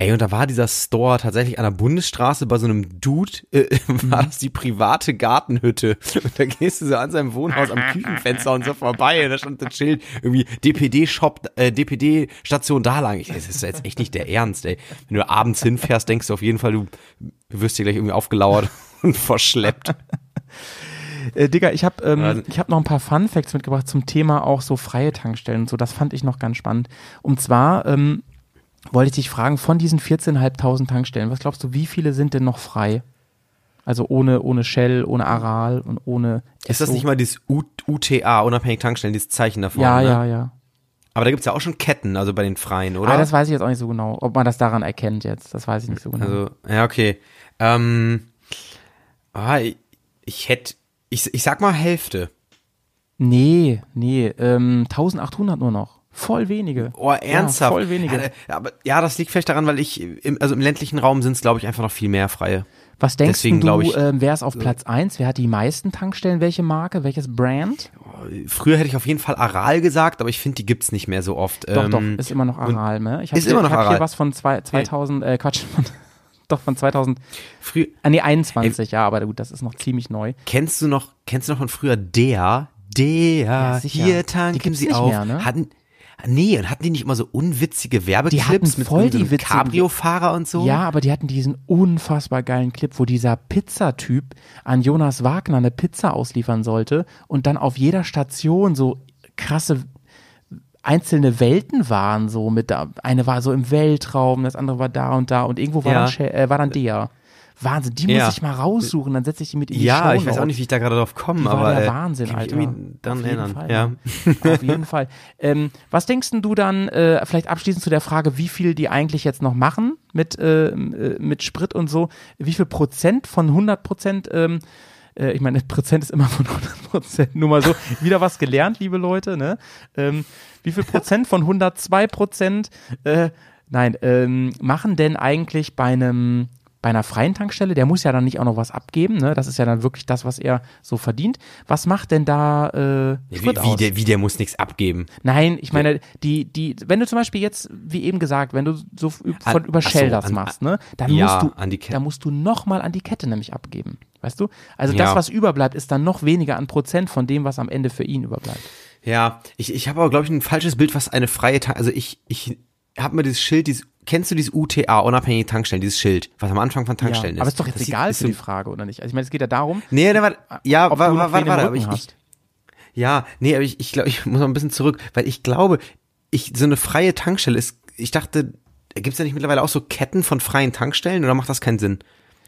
Ey, und da war dieser Store tatsächlich an der Bundesstraße bei so einem Dude, äh, war das die private Gartenhütte. Und da gehst du so an seinem Wohnhaus am Küchenfenster und so vorbei und da stand das Schild, irgendwie DPD-Shop, äh, DPD-Station da lang. Ich, das ist jetzt echt nicht der Ernst, ey. Wenn du abends hinfährst, denkst du auf jeden Fall, du wirst hier gleich irgendwie aufgelauert und verschleppt. Äh, Digga, ich habe ähm, Also- ich hab noch ein paar Fun Facts mitgebracht zum Thema auch so freie Tankstellen und so. Das fand ich noch ganz spannend. Und zwar ähm, wollte ich dich fragen, von diesen 14.500 Tankstellen, was glaubst du, wie viele sind denn noch frei? Also ohne, ohne Shell, ohne Aral und ohne Ist das nicht mal dieses U UTA, unabhängig Tankstellen, dieses Zeichen davor? Ja, ne? ja, ja. Aber da gibt's ja auch schon Ketten, also bei den Freien, oder? Ah, das weiß ich jetzt auch nicht so genau, ob man das daran erkennt jetzt. Das weiß ich nicht so genau. Also, ja, okay. Ähm, ah, ich, ich hätte, ich, ich sag mal Hälfte. nee, nee, ähm, 1800 nur noch. Voll wenige. Oh, ernsthaft? Ja, voll wenige. Ja, äh, aber, ja, das liegt vielleicht daran, weil ich, im, also im ländlichen Raum sind es, glaube ich, einfach noch viel mehr Freie. Was denkst deswegen du, ich, ähm, wer ist auf Platz 1? Wer hat die meisten Tankstellen? Welche Marke? Welches Brand? Früher hätte ich auf jeden Fall Aral gesagt, aber ich finde, die gibt's nicht mehr so oft. Doch, ähm, doch, ist immer noch Aral, ne? Ich hab ist hier, immer noch ich hab Aral. hier was von zwei, 2000, äh, Quatsch, von, doch von 2000, Früher, ah nee, 21, ja, aber gut, das ist noch ziemlich neu. kennst du noch, kennst du noch von früher der, der, sicher. hier Die tanken sie nicht auf. mehr, ne? Hatten, nee, und hatten die nicht immer so unwitzige Werbeclips hatten mit voll die Cabrio-Fahrer und so? Ja, aber die hatten diesen unfassbar geilen Clip, wo dieser Pizzatyp an Jonas Wagner eine Pizza ausliefern sollte und dann auf jeder Station so krasse einzelne Welten waren, so mit da, eine war so im Weltraum, das andere war da und da und irgendwo war, Ja. dann, äh, war dann der. Wahnsinn, die Ja. muss ich mal raussuchen, dann setze ich die mit in die Ja, ich weiß auch nicht, wie ich da gerade drauf komme, aber der äh, Wahnsinn, Alter. Daran Auf jeden erinnern. Fall, ja. Auf jeden Fall. Ähm, was denkst du dann, äh, vielleicht abschließend zu der Frage, wie viel die eigentlich jetzt noch machen mit, äh, äh, mit Sprit und so? Wie viel Prozent von 100 Prozent, ähm, äh, ich meine, Prozent ist immer von 100 Prozent, nur mal so, wieder was gelernt, liebe Leute, ne? Ähm, wie viel Prozent von 102 Prozent, äh, nein, ähm, machen denn eigentlich bei einem bei einer freien Tankstelle, der muss ja dann nicht auch noch was abgeben, ne? Das ist ja dann wirklich das, was er so verdient. Was macht denn da äh, Wie, Sprit wie, aus? der, wie der muss nichts abgeben. Nein, ich meine, die, die, wenn du zum Beispiel jetzt, wie eben gesagt, wenn du so von An- über Shell so, das an- machst, ne, dann ja, musst du, an die Kette. da musst du nochmal an die Kette nämlich abgeben. Weißt du? Also Ja. das, was überbleibt, ist dann noch weniger an Prozent von dem, was am Ende für ihn überbleibt. Ja, ich, ich habe aber, glaube ich, ein falsches Bild, was eine freie Tank. Also ich, ich habe mir dieses Schild, dieses, kennst du dieses UTA, unabhängige Tankstellen, dieses Schild, was am Anfang von Ja. Tankstellen ist? Aber ist doch jetzt Das egal ist für die Frage, oder nicht? Also ich meine, es geht ja darum, Nee, der war, ja, warte, warte, warte, Rücken aber ich, ich, hast. Ja, nee, aber ich, ich glaube, ich muss noch ein bisschen zurück, weil ich glaube, ich, so eine freie Tankstelle ist, ich dachte, gibt es ja nicht mittlerweile auch so Ketten von freien Tankstellen oder macht das keinen Sinn?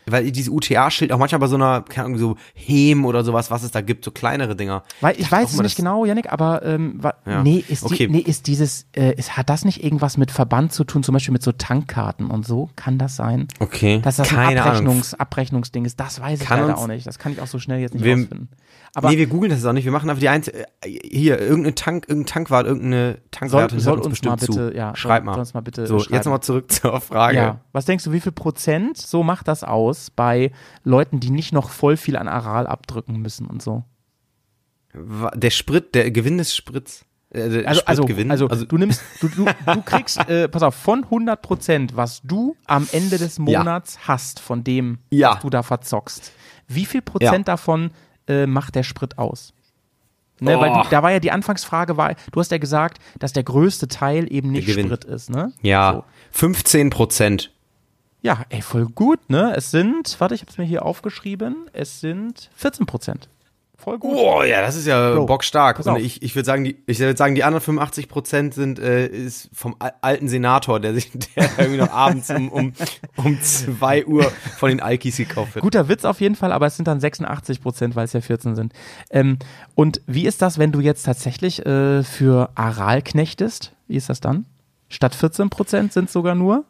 Weil dieses UTA-Schild auch manchmal bei so einer, keine Ahnung, so Hem oder sowas, was es da gibt, so kleinere Dinger. Weil ich dachte weiß es nicht genau, Yannick, aber ähm, Ja. nee, ist Okay. die, nee, ist dieses, äh, ist, hat das nicht irgendwas mit Verband zu tun, zum Beispiel mit so Tankkarten und so? Kann das sein? Okay, Dass das ein keine Ahnung. Abrechnungs, Abrechnungsding ist, das weiß ich Kann leider uns- auch nicht. Das kann ich auch so schnell jetzt nicht Wir- rausfinden. Aber nee, wir googeln das auch nicht. Wir machen einfach die eins, äh, hier, irgendeine Tank, irgendein Tankwart, irgendeine soll, Tankwart hört soll uns uns bestimmt mal bitte, zu. ja, Schreib soll, mal. soll uns mal bitte so, schreiben. jetzt nochmal zurück zur Frage. Ja, was denkst du, wie viel Prozent so macht das aus bei Leuten, die nicht noch voll viel an Aral abdrücken müssen und so? Der Sprit, der Gewinn des Sprits. Äh, Also, also, Spritgewinn. also, du nimmst, du, du, du kriegst, äh, pass auf, von 100 Prozent, was du am Ende des Monats hast, von dem, Ja. was du da verzockst, wie viel Prozent davon äh, macht der Sprit aus? Ne, Weil Oh. die, da war ja die Anfangsfrage, war, du hast ja gesagt, dass der größte Teil eben nicht. Sprit ist, ne? ja, So. 15 Prozent. Ja, ey, voll gut, ne? Es sind, warte, ich hab's mir hier aufgeschrieben, es sind 14 Prozent. Voll gut. Oh, ja, das ist ja Bro, bockstark. Und ich, ich würde sagen, die, ich würde sagen, die anderen 85 Prozent sind, äh, ist vom al- alten Senator, der sich, der irgendwie noch abends um, um, um zwei Uhr von den Alkis gekauft wird. Guter Witz auf jeden Fall, aber es sind dann 86 Prozent, weil es ja 14 sind. Ähm, und wie ist das, wenn du jetzt tatsächlich äh, für Aral knechtest? Wie ist das dann? Statt 14 Prozent sind sogar nur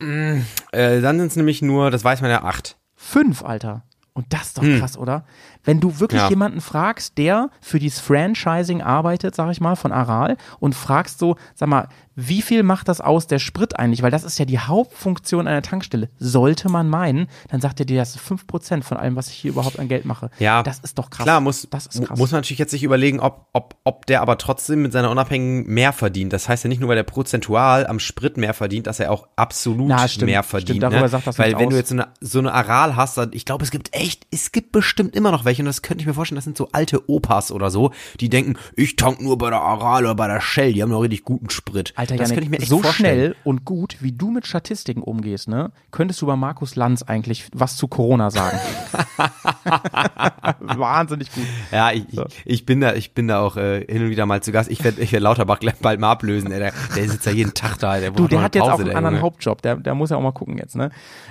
Äh, dann sind es nämlich nur, das weiß man ja, acht. fünf, Alter. Und das ist doch krass, oder? Wenn du wirklich. Ja. jemanden fragst, der für dieses Franchising arbeitet, sag ich mal, von Aral und fragst so, sag mal, wie viel macht das aus, der Sprit eigentlich? Weil das ist ja die Hauptfunktion einer Tankstelle. Sollte man meinen, dann sagt er dir, das ist 5% von allem, was ich hier überhaupt an Geld mache. Ja, Das ist doch krass. Klar, muss, das ist krass. muss man natürlich jetzt sich überlegen, ob, ob, ob der aber trotzdem mit seiner Unabhängigen mehr verdient. Das heißt ja nicht nur, weil der prozentual am Sprit mehr verdient, dass er auch absolut Na, stimmt, mehr stimmt, verdient. darüber ne? sagt das Weil wenn du aus. jetzt so eine, so eine Aral hast, dann, ich glaube, es gibt echt, es gibt bestimmt immer noch welche, und das könnte ich mir vorstellen, das sind so alte Opas oder so, die denken, ich tank nur bei der Aral oder bei der Shell, die haben noch richtig guten Sprit. Alter, das Janik, könnte ich mir echt so vorstellen. schnell und gut, wie du mit Statistiken umgehst, ne, könntest du bei Markus Lanz eigentlich was zu Corona sagen. Wahnsinnig gut. Ja, ich, ich, ich bin da, ich bin da auch äh, hin und wieder mal zu Gast. Ich werde ich werd Lauterbach gleich bald mal ablösen. Ey. Der, der sitzt ja jeden Tag da. Der, Du, der hat eine jetzt auch Pause, einen der anderen. Hauptjob, der, der muss ja auch mal gucken jetzt, ne?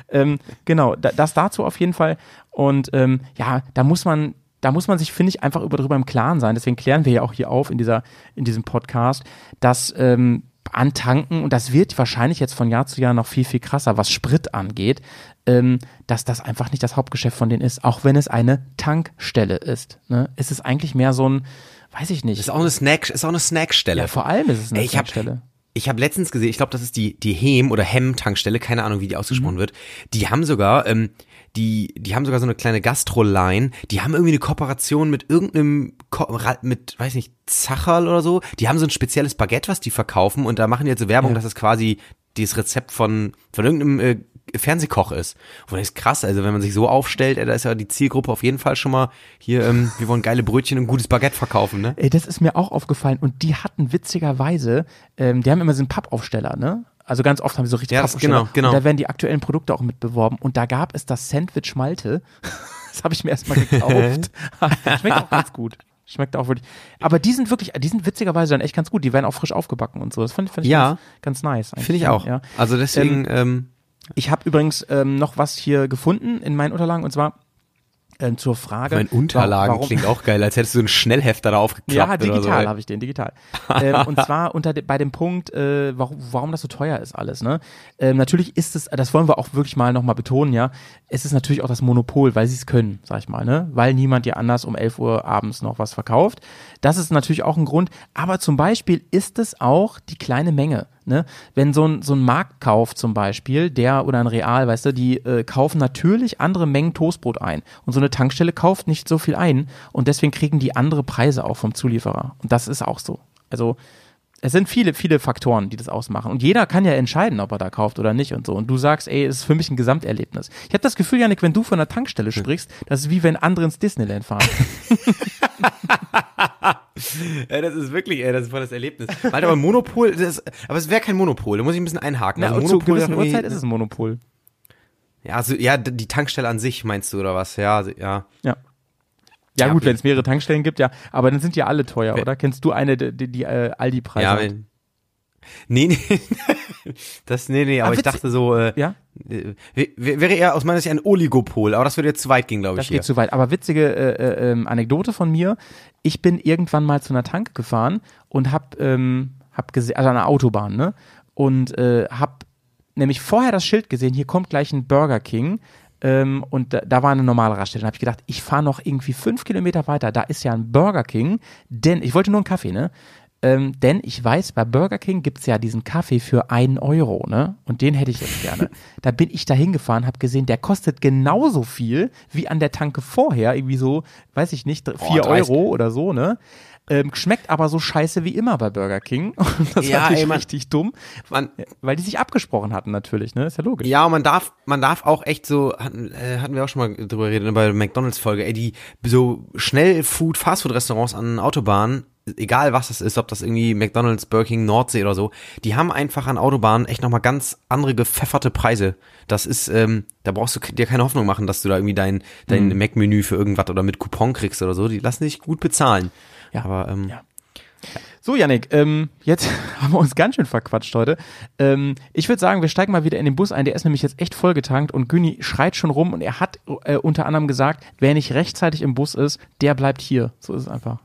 Ähm, genau, da, das dazu auf jeden Fall. Und ähm, ja, da muss man, da muss man sich, finde ich, einfach über drüber im Klaren sein. Deswegen klären wir ja auch hier auf in dieser, in diesem Podcast, dass ähm, antanken, und das wird wahrscheinlich jetzt von Jahr zu Jahr noch viel, viel krasser, was Sprit angeht, ähm, dass das einfach nicht das Hauptgeschäft von denen ist, auch wenn es eine Tankstelle ist. Ne? Es ist eigentlich mehr so ein, weiß ich nicht. Ist auch eine Snack, ist auch eine Snackstelle. ja, vor allem ist es eine Ey, Tankstelle. Ich habe letztens gesehen, ich glaube, das ist die die Hem oder Hem Tankstelle, keine Ahnung, wie die ausgesprochen Mhm. wird. Die haben sogar ähm, die die haben sogar so eine kleine Gastroline. Die haben irgendwie eine Kooperation mit irgendeinem Ko mit weiß nicht Zacherl oder so. Die haben so ein spezielles Baguette, was die verkaufen und da machen die jetzt so Werbung, dass es quasi dieses Rezept von von irgendeinem äh, Fernsehkoch ist. Und das ist krass, also wenn man sich so aufstellt, ey, da ist ja die Zielgruppe auf jeden Fall schon mal hier, ähm, wir wollen geile Brötchen und gutes Baguette verkaufen, ne? Ey, das ist mir auch aufgefallen. Und die hatten witzigerweise, ähm, die haben immer so einen Pappaufsteller, ne? Also ganz oft haben sie so richtig Ja, das- genau, genau. Und da werden die aktuellen Produkte auch mit beworben. Und da gab es das Sandwich Malte. Das habe ich mir erstmal gekauft. Schmeckt auch ganz gut. Schmeckt auch wirklich. Aber die sind wirklich, die sind witzigerweise dann echt ganz gut. Die werden auch frisch aufgebacken und so. Das fand, fand ich Ja. ganz, ganz nice. Finde ich auch. Ja. Also deswegen, ähm, Ich habe übrigens ähm, noch was hier gefunden in meinen Unterlagen und zwar ähm, zur Frage. Mein Unterlagen warum, klingt auch geil, als hättest du einen Schnellhefter da aufgeklappt. Ja, digital so. habe ich den, digital. ähm, und zwar unter bei dem Punkt, äh, warum, warum das so teuer ist alles. Ne? Ähm, natürlich ist es, das wollen wir auch wirklich mal nochmal betonen, ja, es ist natürlich auch das Monopol, weil sie es können, sag ich mal, ne? weil niemand dir anders um 11 Uhr abends noch was verkauft. Das ist natürlich auch ein Grund, aber zum Beispiel ist es auch die kleine Menge. Ne? Wenn so ein, so ein Marktkauf zum Beispiel, der oder ein Real, weißt du, die äh, kaufen natürlich andere Mengen Toastbrot ein. Und so eine Tankstelle kauft nicht so viel ein und deswegen kriegen die andere Preise auch vom Zulieferer. Und das ist auch so. Also es sind viele, viele Faktoren, die das ausmachen. Und jeder kann ja entscheiden, ob er da kauft oder nicht und so. Und du sagst, ey, es ist für mich ein Gesamterlebnis. Ich habe das Gefühl, Janik, wenn du von einer Tankstelle sprichst, das ist wie wenn andere ins Disneyland fahren. Ey, das ist wirklich, ey, das ist voll das Erlebnis. Warte, aber Monopol, das, aber es wäre kein Monopol, da muss ich ein bisschen einhaken. Na, Also und zu Monopol gewissen Uhrzeit ist es ein Monopol. Ja, also, ja, die Tankstelle an sich meinst du, oder was? Ja, also, ja. Ja. Ja, Ja, gut, wenn es mehrere Tankstellen gibt, ja. Aber dann sind ja alle teuer, oder? Kennst du eine, die, die, die äh, Aldi-Preise Ja, hat? wenn, nee, nee, das, nee, nee, aber Ah, ich dachte so, äh, Ja? äh, wäre eher aus meiner Sicht ein Oligopol, aber das würde jetzt zu weit gehen, glaube ich. Das geht zu weit. Aber witzige äh, äh, ähm, Anekdote von mir. Ich bin irgendwann mal zu einer Tanke gefahren und hab, ähm, hab gesehen, also an einer Autobahn, ne? Und äh, hab nämlich vorher das Schild gesehen, hier kommt gleich ein Burger King. Ähm, und da, da war eine normale Raststätte. Dann habe ich gedacht, ich fahre noch irgendwie fünf Kilometer weiter. Da ist ja ein Burger King. Denn, ich wollte nur einen Kaffee, ne? Ähm, denn ich weiß, bei Burger King gibt's ja diesen Kaffee für einen Euro, ne? Und den hätte ich jetzt gerne. da bin ich da hingefahren, habe gesehen, der kostet genauso viel wie an der Tanke vorher, irgendwie so, weiß ich nicht, vier dreist. Euro oder so, ne? Ähm, schmeckt aber so scheiße wie immer bei Burger King. Und das Ja, war natürlich ey, man- richtig dumm, Man, weil die sich abgesprochen hatten natürlich, ne? Ist ja logisch. Ja, und man darf, man darf auch echt so, hatten, äh, hatten wir auch schon mal drüber geredet, bei der McDonalds-Folge, ey, die so Schnellfood, Fastfood-Restaurants an Autobahnen, egal was das ist, ob das irgendwie McDonalds, Burger King, Nordsee oder so, die haben einfach an Autobahnen echt nochmal ganz andere gepfefferte Preise. Das ist, ähm, da brauchst du dir keine Hoffnung machen, dass du da irgendwie dein, dein Mhm. Mac-Menü für irgendwas oder mit Coupon kriegst oder so. Die lassen dich gut bezahlen. Ja. Aber, ähm, Ja. So, Yannick, ähm, jetzt haben wir uns ganz schön verquatscht heute. Ähm, ich würde sagen, wir steigen mal wieder in den Bus ein. Der ist nämlich jetzt echt vollgetankt und Güni schreit schon rum und er hat äh, unter anderem gesagt, wer nicht rechtzeitig im Bus ist, der bleibt hier. So ist es einfach.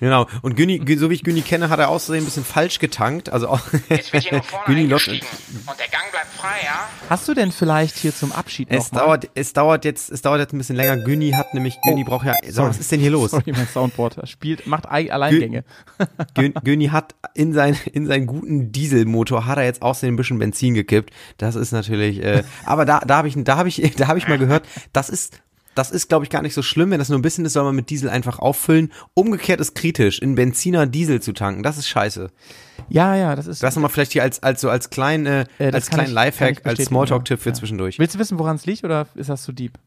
Genau. Und Günni, Gü- so wie ich Günni kenne, hat er außerdem ein bisschen falsch getankt. Also auch Jetzt wird hier nur vorne Günni Lott- eingestiegen. Und der Gang bleibt frei, ja? Hast du denn vielleicht hier zum Abschied Es noch mal- dauert, es dauert jetzt, es dauert jetzt ein bisschen länger. Günni hat nämlich, Günni braucht ja, sag mal, was ist denn hier los? Oh, Sorry, mein Soundboard er spielt, macht Ei- Alleingänge. Gün- Günni hat in sein, in seinen guten Dieselmotor hat er jetzt außerdem ein bisschen Benzin gekippt. Das ist natürlich, äh, aber da, da habe ich, da habe ich, da habe ich mal gehört, das ist, das ist, glaube ich, gar nicht so schlimm. Wenn das nur ein bisschen ist, soll man mit Diesel einfach auffüllen. Umgekehrt ist kritisch, in Benziner Diesel zu tanken. Das ist scheiße. Ja, ja, das ist. Das nochmal vielleicht hier als, als so als klein, äh, Äh, als kleinen ich- Lifehack, als Smalltalk-Tipp für Ja. zwischendurch. Willst du wissen, woran es liegt oder ist das zu deep?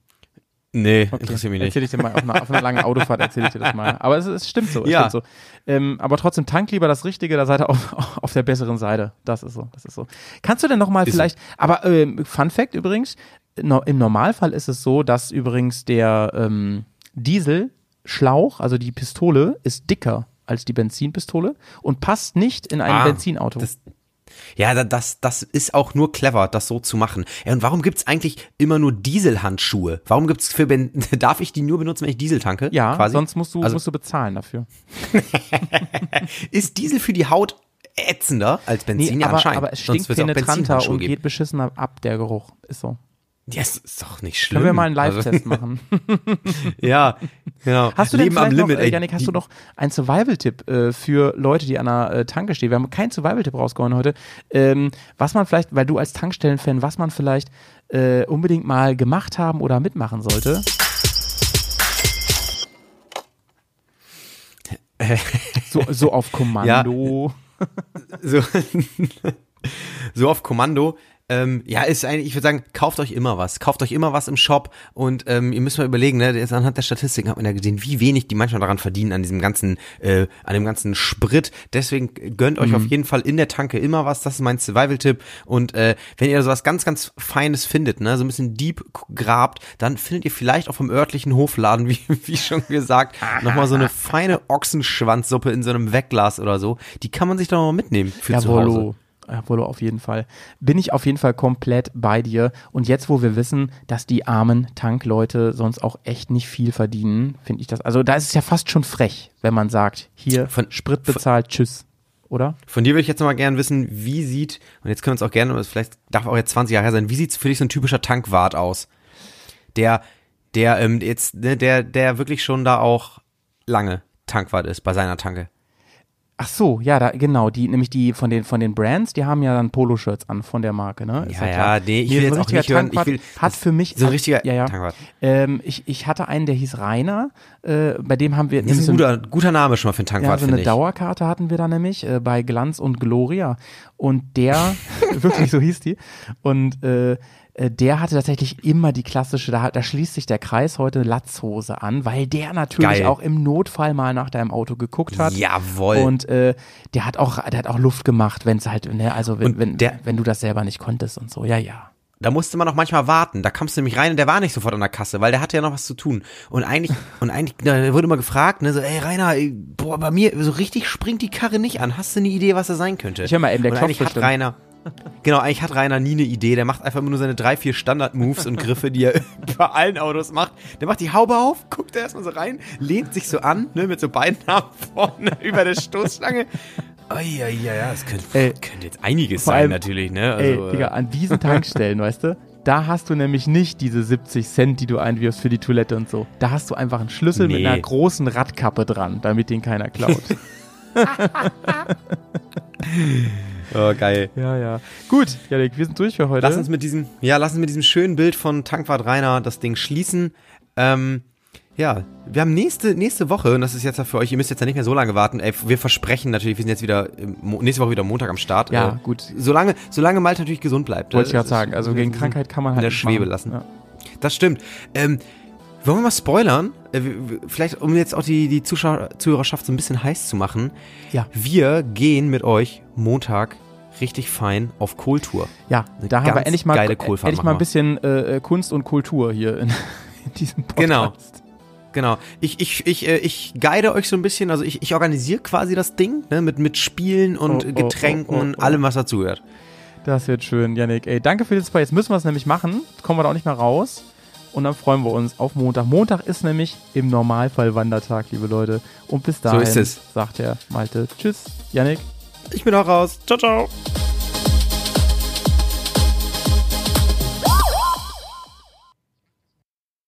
Nee, Okay. interessiert mich nicht. Erzähl ich dir mal auf einer, auf einer langen Autofahrt erzähle ich dir das mal. Aber es, es stimmt so, es Ja. stimmt so. Ähm, aber trotzdem tank lieber das Richtige, da seid ihr auf, auf der besseren Seite. Das ist so, das ist so. Kannst du denn noch mal Ist vielleicht, aber ähm, Fun Fact übrigens, im Normalfall ist es so, dass übrigens der ähm, Dieselschlauch, also die Pistole, ist dicker als die Benzinpistole und passt nicht in ein Ah, Benzinauto. das- Ja, da- das, das ist auch nur clever, das so zu machen. Ja, und warum gibt's eigentlich immer nur Dieselhandschuhe? Warum gibt's für Ben darf ich die nur benutzen, wenn ich Diesel tanke? ja, quasi? sonst musst du, Also- musst du bezahlen dafür. Ist Diesel für die Haut ätzender als Benzin? ja, aber, anscheinend. aber es stinkt penetranter und geht beschissener ab, der Geruch. Ist so. Ja, es ist doch nicht schlimm. Können wir mal einen Also, Live-Test machen? ja, genau. Hast du denn Leben am Limit, noch, äh, ey. Janik, hast du noch einen Survival-Tipp äh, für Leute, die an der äh, Tanke stehen? Wir haben keinen Survival-Tipp rausgehauen heute. Ähm, was man vielleicht, weil du als Tankstellen-Fan, was man vielleicht äh, unbedingt mal gemacht haben oder mitmachen sollte? so, so auf Kommando. so, so auf Kommando. Ähm, ja, ist eigentlich, ich würde sagen, kauft euch immer was. Kauft euch immer was im Shop und ähm, ihr müsst mal überlegen, ne, jetzt anhand der Statistiken hat man ja gesehen, wie wenig die manchmal daran verdienen, an diesem ganzen, äh, an dem ganzen Sprit. Deswegen gönnt euch auf jeden Fall in der Tanke immer was. Das ist mein Survival-Tipp. Und äh, wenn ihr sowas ganz, ganz Feines findet, ne, so ein bisschen deep grabt, dann findet ihr vielleicht auch vom örtlichen Hofladen, wie, wie schon gesagt, nochmal so eine feine Ochsenschwanzsuppe in so einem Wegglas oder so. Die kann man sich doch mal mitnehmen für zu Hause. Jawollo. Jawollo, auf jeden Fall. Bin ich auf jeden Fall komplett bei dir. Und jetzt, wo wir wissen, dass die armen Tankleute sonst auch echt nicht viel verdienen, finde ich das. Also da ist es ja fast schon frech, wenn man sagt, hier Von- Sprit bezahlt, tschüss. Oder? Von dir würde ich jetzt noch mal gerne wissen, wie sieht, und jetzt können wir uns auch gerne, vielleicht darf auch jetzt 20 Jahre her sein, wie sieht's für dich so ein typischer Tankwart aus? Der, der, ähm, jetzt, ne, der, der wirklich schon da auch lange Tankwart ist bei seiner Tanke. Ach so, ja, da, genau, die, nämlich die von den, von den Brands, die haben ja dann Poloshirts an von der Marke, ne? Ist Ja, klar. ja, nee, ich Nee, will so jetzt auch nicht hören, ich will- hat für mich, so ein richtiger ja, ja. Tankwart. Ähm, ich, ich hatte einen, der hieß Rainer, äh, bei dem haben wir Das ist so ein guter, guter Name schon mal für einen Ja, Tankwart, so finde eine ich. Dauerkarte hatten wir da nämlich äh, bei Glanz und Gloria. Und der, wirklich so hieß die. Und äh, der hatte tatsächlich immer die klassische, da, da schließt sich der Kreis heute Latzhose an, weil der natürlich Geil. auch im Notfall mal nach deinem Auto geguckt hat. Jawohl. Und äh, der hat auch, der hat auch Luft gemacht, wenn es halt, ne, also wenn, wenn, der- wenn du das selber nicht konntest und so. Ja, ja. Da musste man auch manchmal warten. Da kamst du nämlich rein und der war nicht sofort an der Kasse, weil der hatte ja noch was zu tun. Und eigentlich, und eigentlich, da wurde immer gefragt, ne, so, ey Rainer, boah, bei mir, so richtig springt die Karre nicht an. Hast du eine Idee, was er sein könnte? Ich hör mal eben, der und klopft eigentlich hat bestimmt. Rainer, genau, eigentlich hat Rainer nie eine Idee. Der macht einfach immer nur seine drei, vier Standard-Moves und Griffe, die er bei allen Autos macht. Der macht die Haube auf, guckt da erstmal so rein, lehnt sich so an, ne, mit so beiden Armen vorne über der Stoßstange. Oh, ja, ja, ja, es könnte, Ey, könnte jetzt einiges sein, allem- natürlich, ne? Ey, Also, Digga, äh, an diesen Tankstellen, weißt du, da hast du nämlich nicht diese 70 Cent, die du einwirfst für die Toilette und so. Da hast du einfach einen Schlüssel mit Nee. einer großen Radkappe dran, damit den keiner klaut. oh, geil. ja, ja. Gut, Janik, wir sind durch für heute. Lass uns mit diesem, ja, lass uns mit diesem schönen Bild von Tankwart Rainer das Ding schließen. Ähm, ja, wir haben nächste, nächste Woche, und das ist jetzt ja für euch, ihr müsst jetzt ja nicht mehr so lange warten, ey, wir versprechen natürlich, wir sind jetzt wieder, Mo- nächste Woche wieder Montag am Start. Ja, äh, gut. Solange, solange Malte natürlich gesund bleibt. Wollte ich Äh, gerade sagen. Also gegen Krankheit kann man in halt der nicht Schwebe machen. lassen. Ja. Das stimmt. Ähm, wollen wir mal spoilern? Äh, vielleicht, um jetzt auch die, die Zuschauer, Zuhörerschaft so ein bisschen heiß zu machen. Ja. Wir gehen mit euch Montag richtig fein auf Kohltour. Ja, Eine da haben wir endlich mal, Kohlfahrt endlich mal ein bisschen äh, äh, Kunst und Kultur hier in, in diesem Podcast. Genau. Genau. Ich, ich, ich, äh, ich guide euch so ein bisschen, also ich, ich organisiere quasi das Ding, ne, mit, mit Spielen und Oh, oh, Getränken oh, oh, und oh. allem, was dazugehört. Das wird schön, Yannick. Ey, danke für das Paar. Jetzt müssen wir es nämlich machen. Jetzt kommen wir da auch nicht mehr raus. Und dann freuen wir uns auf Montag. Montag ist nämlich im Normalfall Wandertag, liebe Leute. Und bis dahin ist es. sagt der Malte Tschüss, Yannick. Ich bin auch raus. Ciao, ciao.